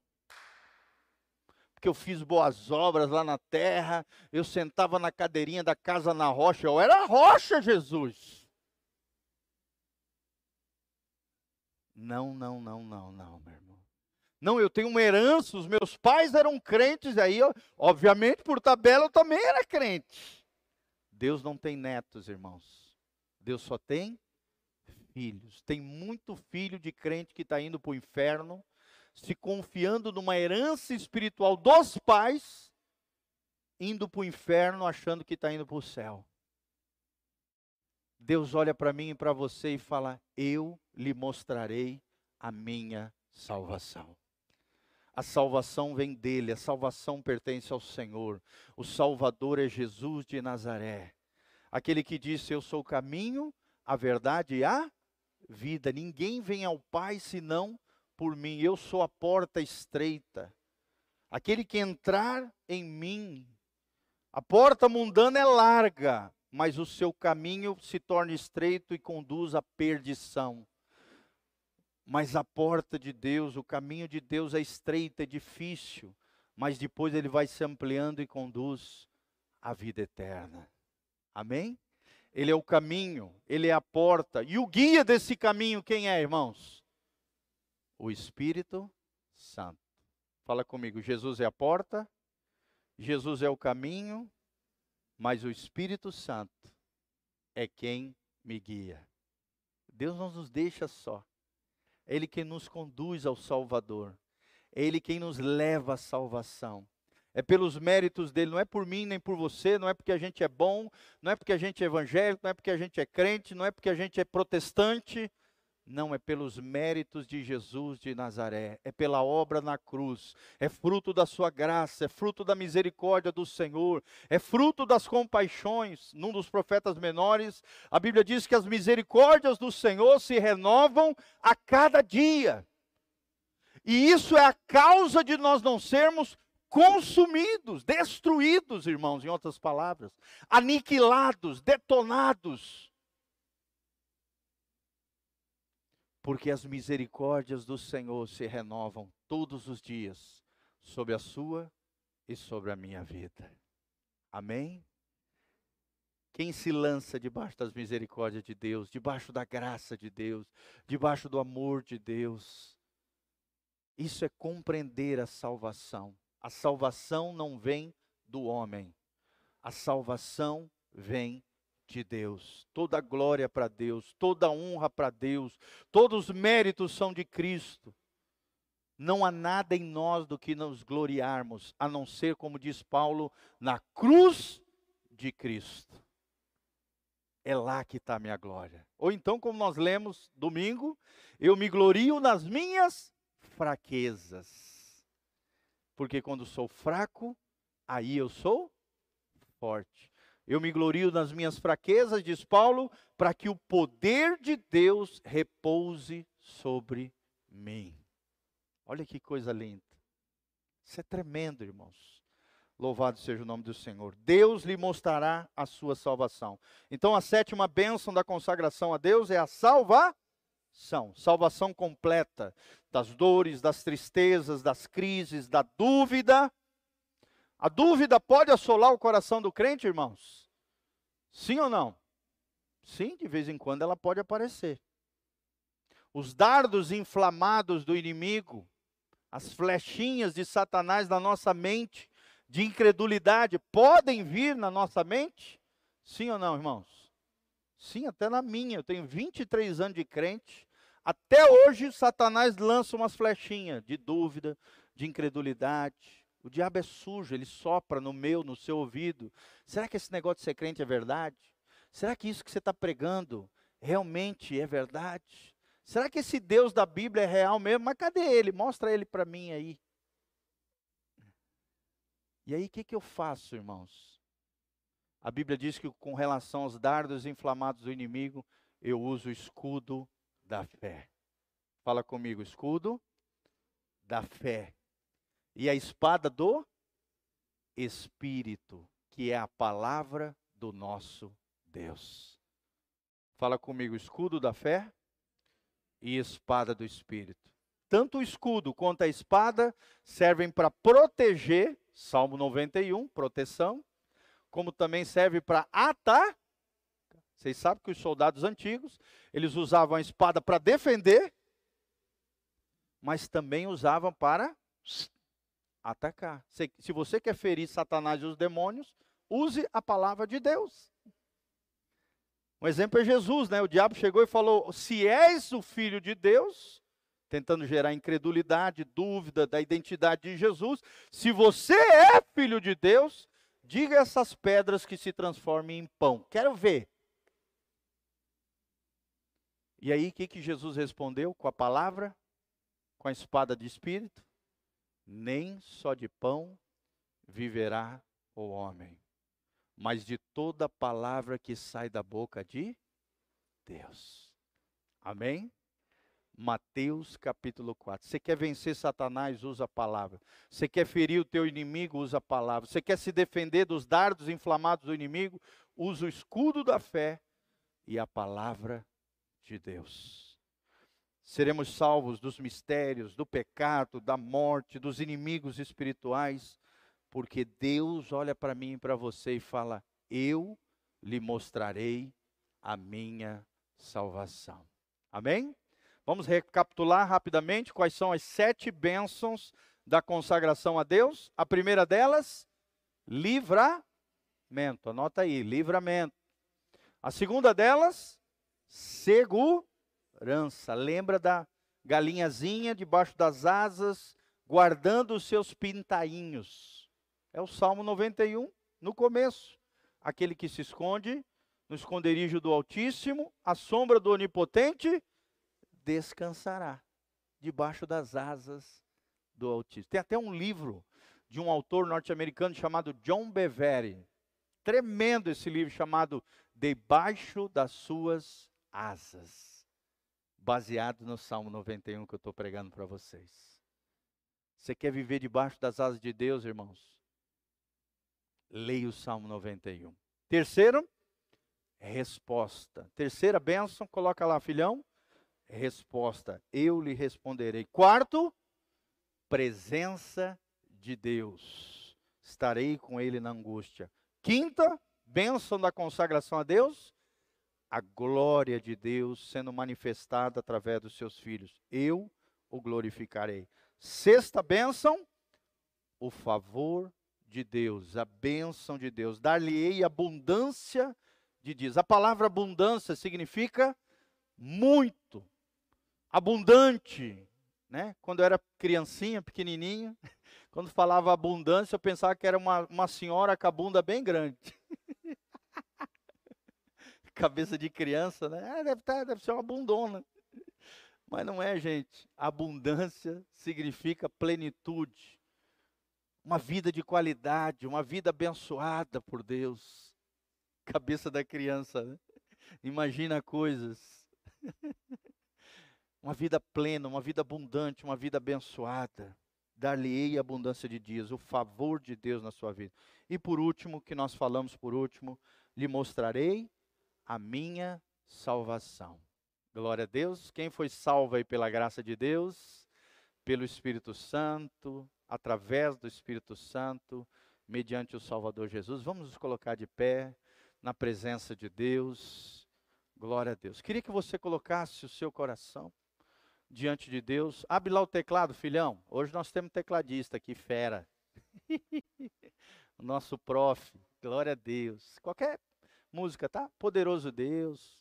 Porque eu fiz boas obras lá na terra. Eu sentava na cadeirinha da casa na rocha. Eu era rocha, Jesus. Não, não, não, não, não, meu irmão. Não, eu tenho uma herança. Os meus pais eram crentes. Aí, eu, obviamente, por tabela, eu também era crente. Deus não tem netos, irmãos. Deus só tem filhos. Tem muito filho de crente que está indo para o inferno, se confiando numa herança espiritual dos pais, indo para o inferno achando que está indo para o céu. Deus olha para mim e para você e fala: Eu lhe mostrarei a minha salvação. A salvação vem dele, a salvação pertence ao Senhor. O Salvador é Jesus de Nazaré. Aquele que disse: Eu sou o caminho, a verdade e a vida. Ninguém vem ao Pai senão por mim. Eu sou a porta estreita. Aquele que entrar em mim, a porta mundana é larga, mas o seu caminho se torna estreito e conduz à perdição. Mas a porta de Deus, o caminho de Deus é estreito, é difícil, mas depois ele vai se ampliando e conduz à vida eterna. Amém? Ele é o caminho, ele é a porta. E o guia desse caminho, quem é, irmãos? O Espírito Santo. Fala comigo, Jesus é a porta, Jesus é o caminho, mas o Espírito Santo é quem me guia. Deus não nos deixa só. É Ele quem nos conduz ao Salvador. É Ele quem nos leva à salvação. É pelos méritos dele, não é por mim nem por você, não é porque a gente é bom, não é porque a gente é evangélico, não é porque a gente é crente, não é porque a gente é protestante, não, é pelos méritos de Jesus de Nazaré, é pela obra na cruz, é fruto da sua graça, é fruto da misericórdia do Senhor, é fruto das compaixões. Num dos profetas menores, a Bíblia diz que as misericórdias do Senhor se renovam a cada dia. E isso é a causa de nós não sermos consumidos, destruídos, irmãos, em outras palavras, aniquilados, detonados porque as misericórdias do Senhor se renovam todos os dias sobre a sua e sobre a minha vida. Amém? Quem se lança debaixo das misericórdias de Deus, debaixo da graça de Deus, debaixo do amor de Deus, isso é compreender a salvação. A salvação não vem do homem, a salvação vem de Deus. Toda glória para Deus, toda honra para Deus, todos os méritos são de Cristo. Não há nada em nós do que nos gloriarmos, a não ser, como diz Paulo, na cruz de Cristo. É lá que está a minha glória. Ou então, como nós lemos domingo, eu me glorio nas minhas fraquezas. Porque quando sou fraco, aí eu sou forte. Eu me glorio nas minhas fraquezas, diz Paulo, para que o poder de Deus repouse sobre mim. Olha que coisa linda. Isso é tremendo, irmãos. Louvado seja o nome do Senhor. Deus lhe mostrará a sua salvação. Então, a sétima bênção da consagração a Deus é a salvação. Salvação completa das dores, das tristezas, das crises, da dúvida a dúvida pode assolar o coração do crente, irmãos? Sim ou não? Sim, de vez em quando ela pode aparecer. Os dardos inflamados do inimigo, as flechinhas de Satanás na nossa mente, de incredulidade, podem vir na nossa mente? Sim ou não, irmãos? Sim, até na minha. Eu tenho 23 anos de crente. Até hoje, Satanás lança umas flechinhas de dúvida, de incredulidade. O diabo é sujo, ele sopra no meu, no seu ouvido. Será que esse negócio de ser crente é verdade? Será que isso que você está pregando realmente é verdade? Será que esse Deus da Bíblia é real mesmo? Mas cadê ele? Mostra ele para mim aí. E aí, o que, que eu faço, irmãos? A Bíblia diz que com relação aos dardos inflamados do inimigo, eu uso o escudo da fé. Fala comigo, escudo da fé e a espada do Espírito, que é a palavra do nosso Deus. Fala comigo, escudo da fé e espada do Espírito. Tanto o escudo quanto a espada servem para proteger, Salmo 91, proteção, como também serve para atar. Vocês sabem que os soldados antigos, eles usavam a espada para defender, mas também usavam para atacar. Se, se você quer ferir Satanás e os demônios, use a palavra de Deus. Um exemplo é Jesus, né? O diabo chegou e falou: Se és o filho de Deus, tentando gerar incredulidade, dúvida da identidade de Jesus, se você é filho de Deus, diga essas pedras que se transformem em pão. Quero ver. E aí, o que, que Jesus respondeu? Com a palavra, com a espada de espírito? nem só de pão viverá o homem, mas de toda palavra que sai da boca de Deus. Amém? Mateus capítulo 4. Você quer vencer Satanás, usa a palavra. Você quer ferir o teu inimigo, usa a palavra. Você quer se defender dos dardos inflamados do inimigo, usa o escudo da fé e a palavra de Deus. Seremos salvos dos mistérios, do pecado, da morte, dos inimigos espirituais, porque Deus olha para mim e para você e fala: Eu lhe mostrarei a minha salvação. Amém? Vamos recapitular rapidamente quais são as sete bênçãos da consagração a Deus. A primeira delas, livramento. Anota aí, livramento. A segunda delas, segurança. Lembra da galinhazinha debaixo das asas, guardando os seus pintainhos. É o Salmo 91, no começo. Aquele que se esconde no esconderijo do Altíssimo, à sombra do Onipotente, descansará debaixo das asas do Altíssimo. Tem até um livro de um autor norte-americano chamado John Bevere. Tremendo esse livro chamado Debaixo das Suas Asas. Baseado no Salmo 91 que eu estou pregando para vocês. Você quer viver debaixo das asas de Deus, irmãos? Leia o Salmo 91. Terceiro, resposta. Terceira bênção, coloca lá, filhão resposta: Eu lhe responderei. Quarto, presença de Deus. Estarei com ele na angústia. Quinta, bênção da consagração a Deus, a glória de Deus sendo manifestada através dos seus filhos. Eu o glorificarei. Sexta bênção, o favor de Deus, a bênção de Deus. Dar-lhe-ei abundância de dias. A palavra abundância significa muito, abundante, né? Quando eu era criancinha, pequenininho, [laughs] quando falava abundância, eu pensava que era uma, uma senhora com a bunda bem grande. [laughs] Cabeça de criança, né? Ah, deve, tá, deve ser uma bundona. Mas não é, gente. Abundância significa plenitude. Uma vida de qualidade, uma vida abençoada por Deus. Cabeça da criança, né? Imagina coisas. [laughs] uma vida plena, uma vida abundante, uma vida abençoada. Dar-lhe-ei abundância de dias, o favor de Deus na sua vida. E por último, que nós falamos por último, lhe mostrarei a minha salvação. Glória a Deus. Quem foi salvo aí pela graça de Deus, pelo Espírito Santo, através do Espírito Santo, mediante o Salvador Jesus. Vamos nos colocar de pé na presença de Deus. Glória a Deus. Queria que você colocasse o seu coração diante de Deus. Abre lá o teclado, filhão. Hoje nós temos tecladista aqui, fera. [laughs] nosso prof. Glória a Deus. Qualquer música, tá? Poderoso Deus.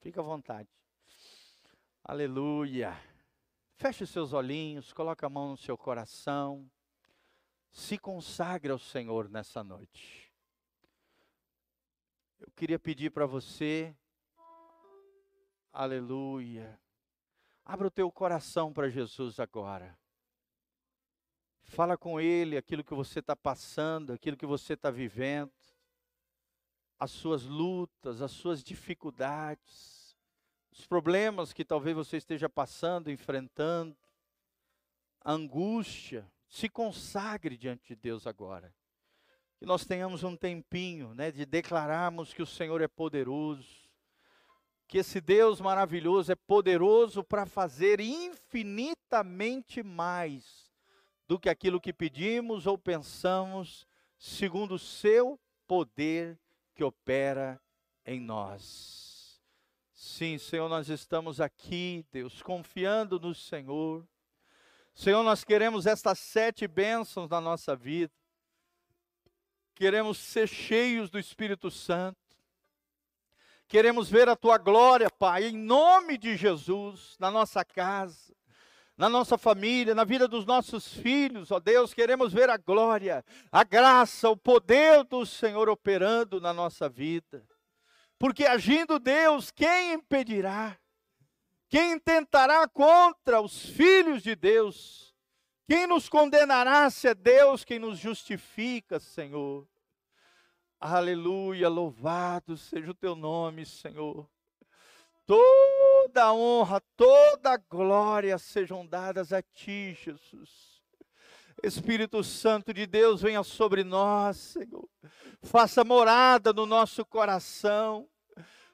Fica à vontade. Aleluia. Feche os seus olhinhos, coloque a mão no seu coração. Se consagre ao Senhor nessa noite. Eu queria pedir para você, aleluia, Abra o teu coração para Jesus agora. Fala com Ele aquilo que você está passando, aquilo que você está vivendo, as suas lutas, as suas dificuldades, os problemas que talvez você esteja passando, enfrentando, a angústia. Se consagre diante de Deus agora. Que nós tenhamos um tempinho né, de declararmos que o Senhor é poderoso que esse Deus maravilhoso é poderoso para fazer infinitamente mais do que aquilo que pedimos ou pensamos, segundo o seu poder que opera em nós. Sim, Senhor, nós estamos aqui, Deus, confiando no Senhor. Senhor, nós queremos estas sete bênçãos na nossa vida. Queremos ser cheios do Espírito Santo. Queremos ver a tua glória, Pai, em nome de Jesus, na nossa casa, na nossa família, na vida dos nossos filhos, ó Deus, queremos ver a glória, a graça, o poder do Senhor operando na nossa vida. Porque agindo Deus, quem impedirá? Quem tentará contra os filhos de Deus? Quem nos condenará se é Deus quem nos justifica, Senhor? Aleluia, louvado seja o teu nome, Senhor. Toda honra, toda glória sejam dadas a ti, Jesus. Espírito Santo de Deus, venha sobre nós, Senhor. Faça morada no nosso coração.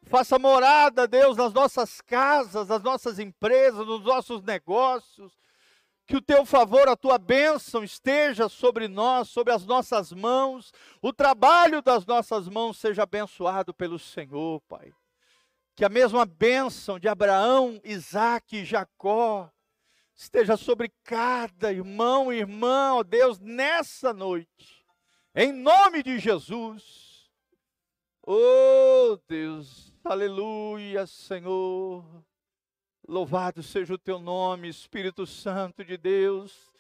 Faça morada, Deus, nas nossas casas, nas nossas empresas, nos nossos negócios. Que o teu favor, a tua bênção esteja sobre nós, sobre as nossas mãos. O trabalho das nossas mãos seja abençoado pelo Senhor, Pai. Que a mesma bênção de Abraão, Isaac e Jacó esteja sobre cada irmão e irmã, ó Deus, nessa noite. Em nome de Jesus. Oh Deus, aleluia, Senhor. Louvado seja o teu nome, Espírito Santo de Deus.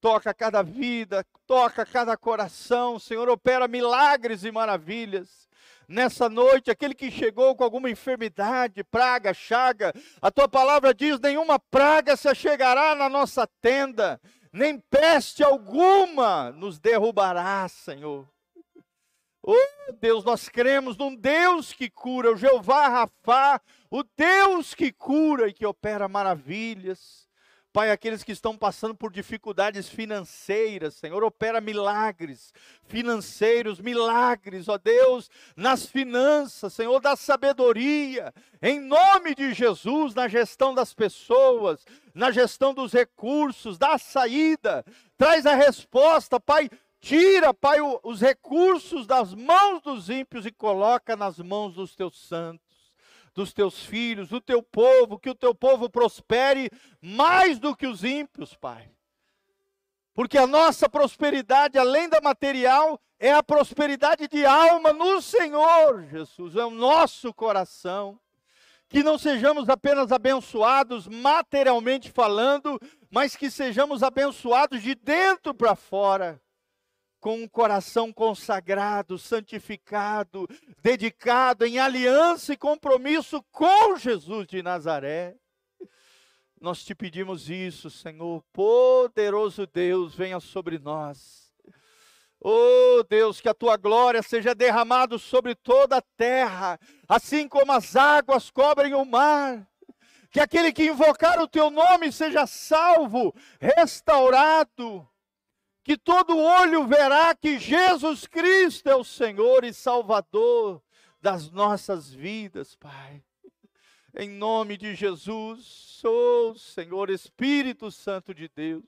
Toca cada vida, toca cada coração, Senhor, opera milagres e maravilhas. Nessa noite, aquele que chegou com alguma enfermidade, praga, chaga, a tua palavra diz: nenhuma praga se achegará na nossa tenda, nem peste alguma nos derrubará, Senhor. Oh Deus, nós cremos num Deus que cura, o Jeová Rafá, o Deus que cura e que opera maravilhas. Pai, aqueles que estão passando por dificuldades financeiras, Senhor, opera milagres financeiros, milagres, ó Deus, nas finanças, Senhor, da sabedoria, em nome de Jesus, na gestão das pessoas, na gestão dos recursos, da saída, traz a resposta, Pai, Tira, Pai, os recursos das mãos dos ímpios e coloca nas mãos dos teus santos, dos teus filhos, do teu povo, que o teu povo prospere mais do que os ímpios, Pai. Porque a nossa prosperidade, além da material, é a prosperidade de alma no Senhor, Jesus, é o nosso coração. Que não sejamos apenas abençoados materialmente falando, mas que sejamos abençoados de dentro para fora com um coração consagrado, santificado, dedicado em aliança e compromisso com Jesus de Nazaré. Nós te pedimos isso, Senhor, poderoso Deus, venha sobre nós. Oh Deus, que a tua glória seja derramada sobre toda a terra, assim como as águas cobrem o mar. Que aquele que invocar o teu nome seja salvo, restaurado que todo olho verá que Jesus Cristo é o Senhor e Salvador das nossas vidas, Pai. Em nome de Jesus, oh Senhor Espírito Santo de Deus,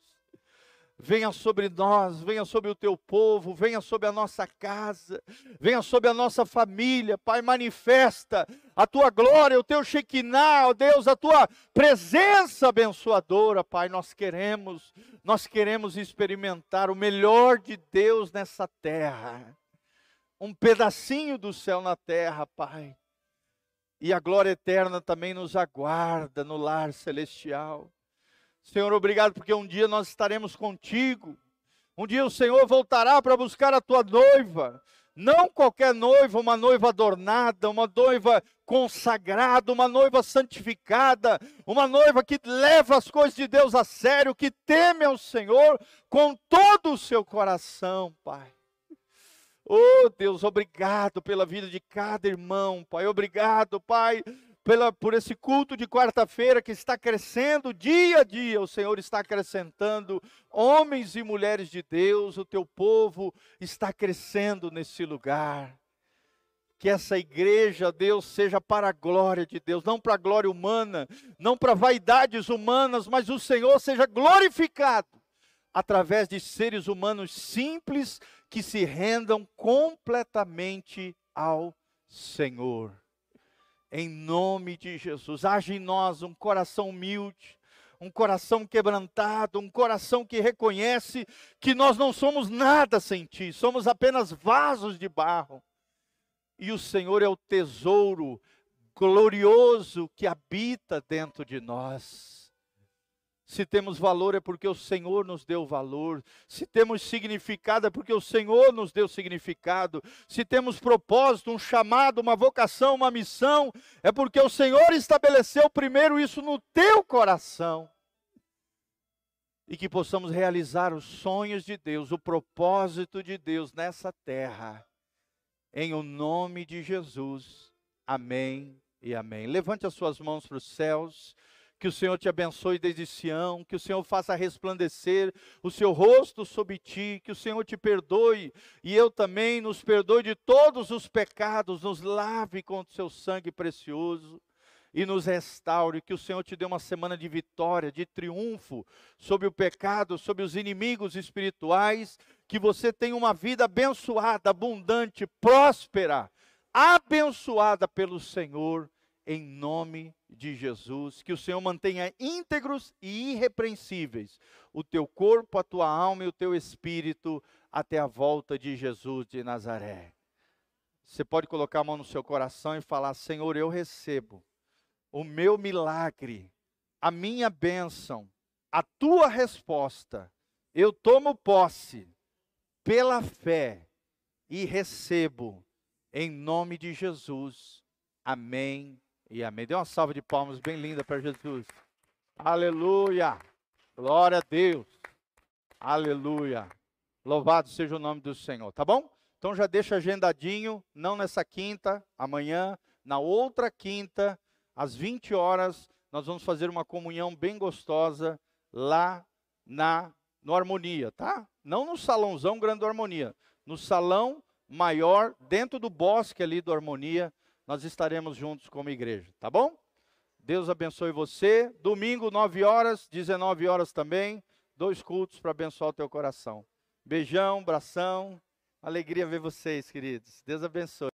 venha sobre nós, venha sobre o teu povo, venha sobre a nossa casa, venha sobre a nossa família, Pai, manifesta a tua glória, o teu Shekinah, ó Deus, a tua presença abençoadora, Pai, nós queremos, nós queremos experimentar o melhor de Deus nessa terra, um pedacinho do céu na terra, Pai, e a glória eterna também nos aguarda no lar celestial. Senhor, obrigado porque um dia nós estaremos contigo, um dia o Senhor voltará para buscar a tua noiva, não qualquer noiva, uma noiva adornada, uma noiva consagrada, uma noiva santificada, uma noiva que leva as coisas de Deus a sério, que teme ao Senhor com todo o seu coração, Pai. Oh Deus, obrigado pela vida de cada irmão, Pai. Obrigado, Pai, pela, por esse culto de quarta-feira que está crescendo dia a dia. O Senhor está acrescentando homens e mulheres de Deus, o teu povo está crescendo nesse lugar. Que essa igreja, Deus, seja para a glória de Deus, não para a glória humana, não para vaidades humanas, mas o Senhor seja glorificado através de seres humanos simples que se rendam completamente ao Senhor em nome de Jesus. Age em nós um coração humilde, um coração quebrantado, um coração que reconhece que nós não somos nada sem Ti, somos apenas vasos de barro. E o Senhor é o tesouro glorioso que habita dentro de nós. Se temos valor é porque o Senhor nos deu valor. Se temos significado é porque o Senhor nos deu significado. Se temos propósito, um chamado, uma vocação, uma missão, é porque o Senhor estabeleceu primeiro isso no teu coração. E que possamos realizar os sonhos de Deus, o propósito de Deus nessa terra. Em o nome de Jesus. Amém e amém. Levante as suas mãos para os céus. Que o Senhor te abençoe desde Sião, que o Senhor faça resplandecer o seu rosto sobre ti, que o Senhor te perdoe e eu também nos perdoe de todos os pecados, nos lave com o seu sangue precioso e nos restaure. Que o Senhor te dê uma semana de vitória, de triunfo sobre o pecado, sobre os inimigos espirituais. Que você tenha uma vida abençoada, abundante, próspera, abençoada pelo Senhor em nome de Jesus. Que o Senhor mantenha íntegros e irrepreensíveis o teu corpo, a tua alma e o teu espírito até a volta de Jesus de Nazaré. Você pode colocar a mão no seu coração e falar: Senhor, eu recebo o meu milagre, a minha bênção, a tua resposta. Eu tomo posse pela fé e recebo em nome de Jesus. Amém e amém. Dê uma salva de palmas bem linda para Jesus. Aleluia. Glória a Deus. Aleluia. Louvado seja o nome do Senhor, tá bom? Então já deixa agendadinho, não nessa quinta, amanhã, na outra quinta, às 20 horas, nós vamos fazer uma comunhão bem gostosa lá na no Harmonia, tá? Não no salãozão grande do Harmonia, no salão maior, dentro do bosque ali do Harmonia, nós estaremos juntos como igreja, tá bom? Deus abençoe você. Domingo, 9 horas, 19 horas também, dois cultos para abençoar o teu coração. Beijão, abração, alegria ver vocês, queridos. Deus abençoe.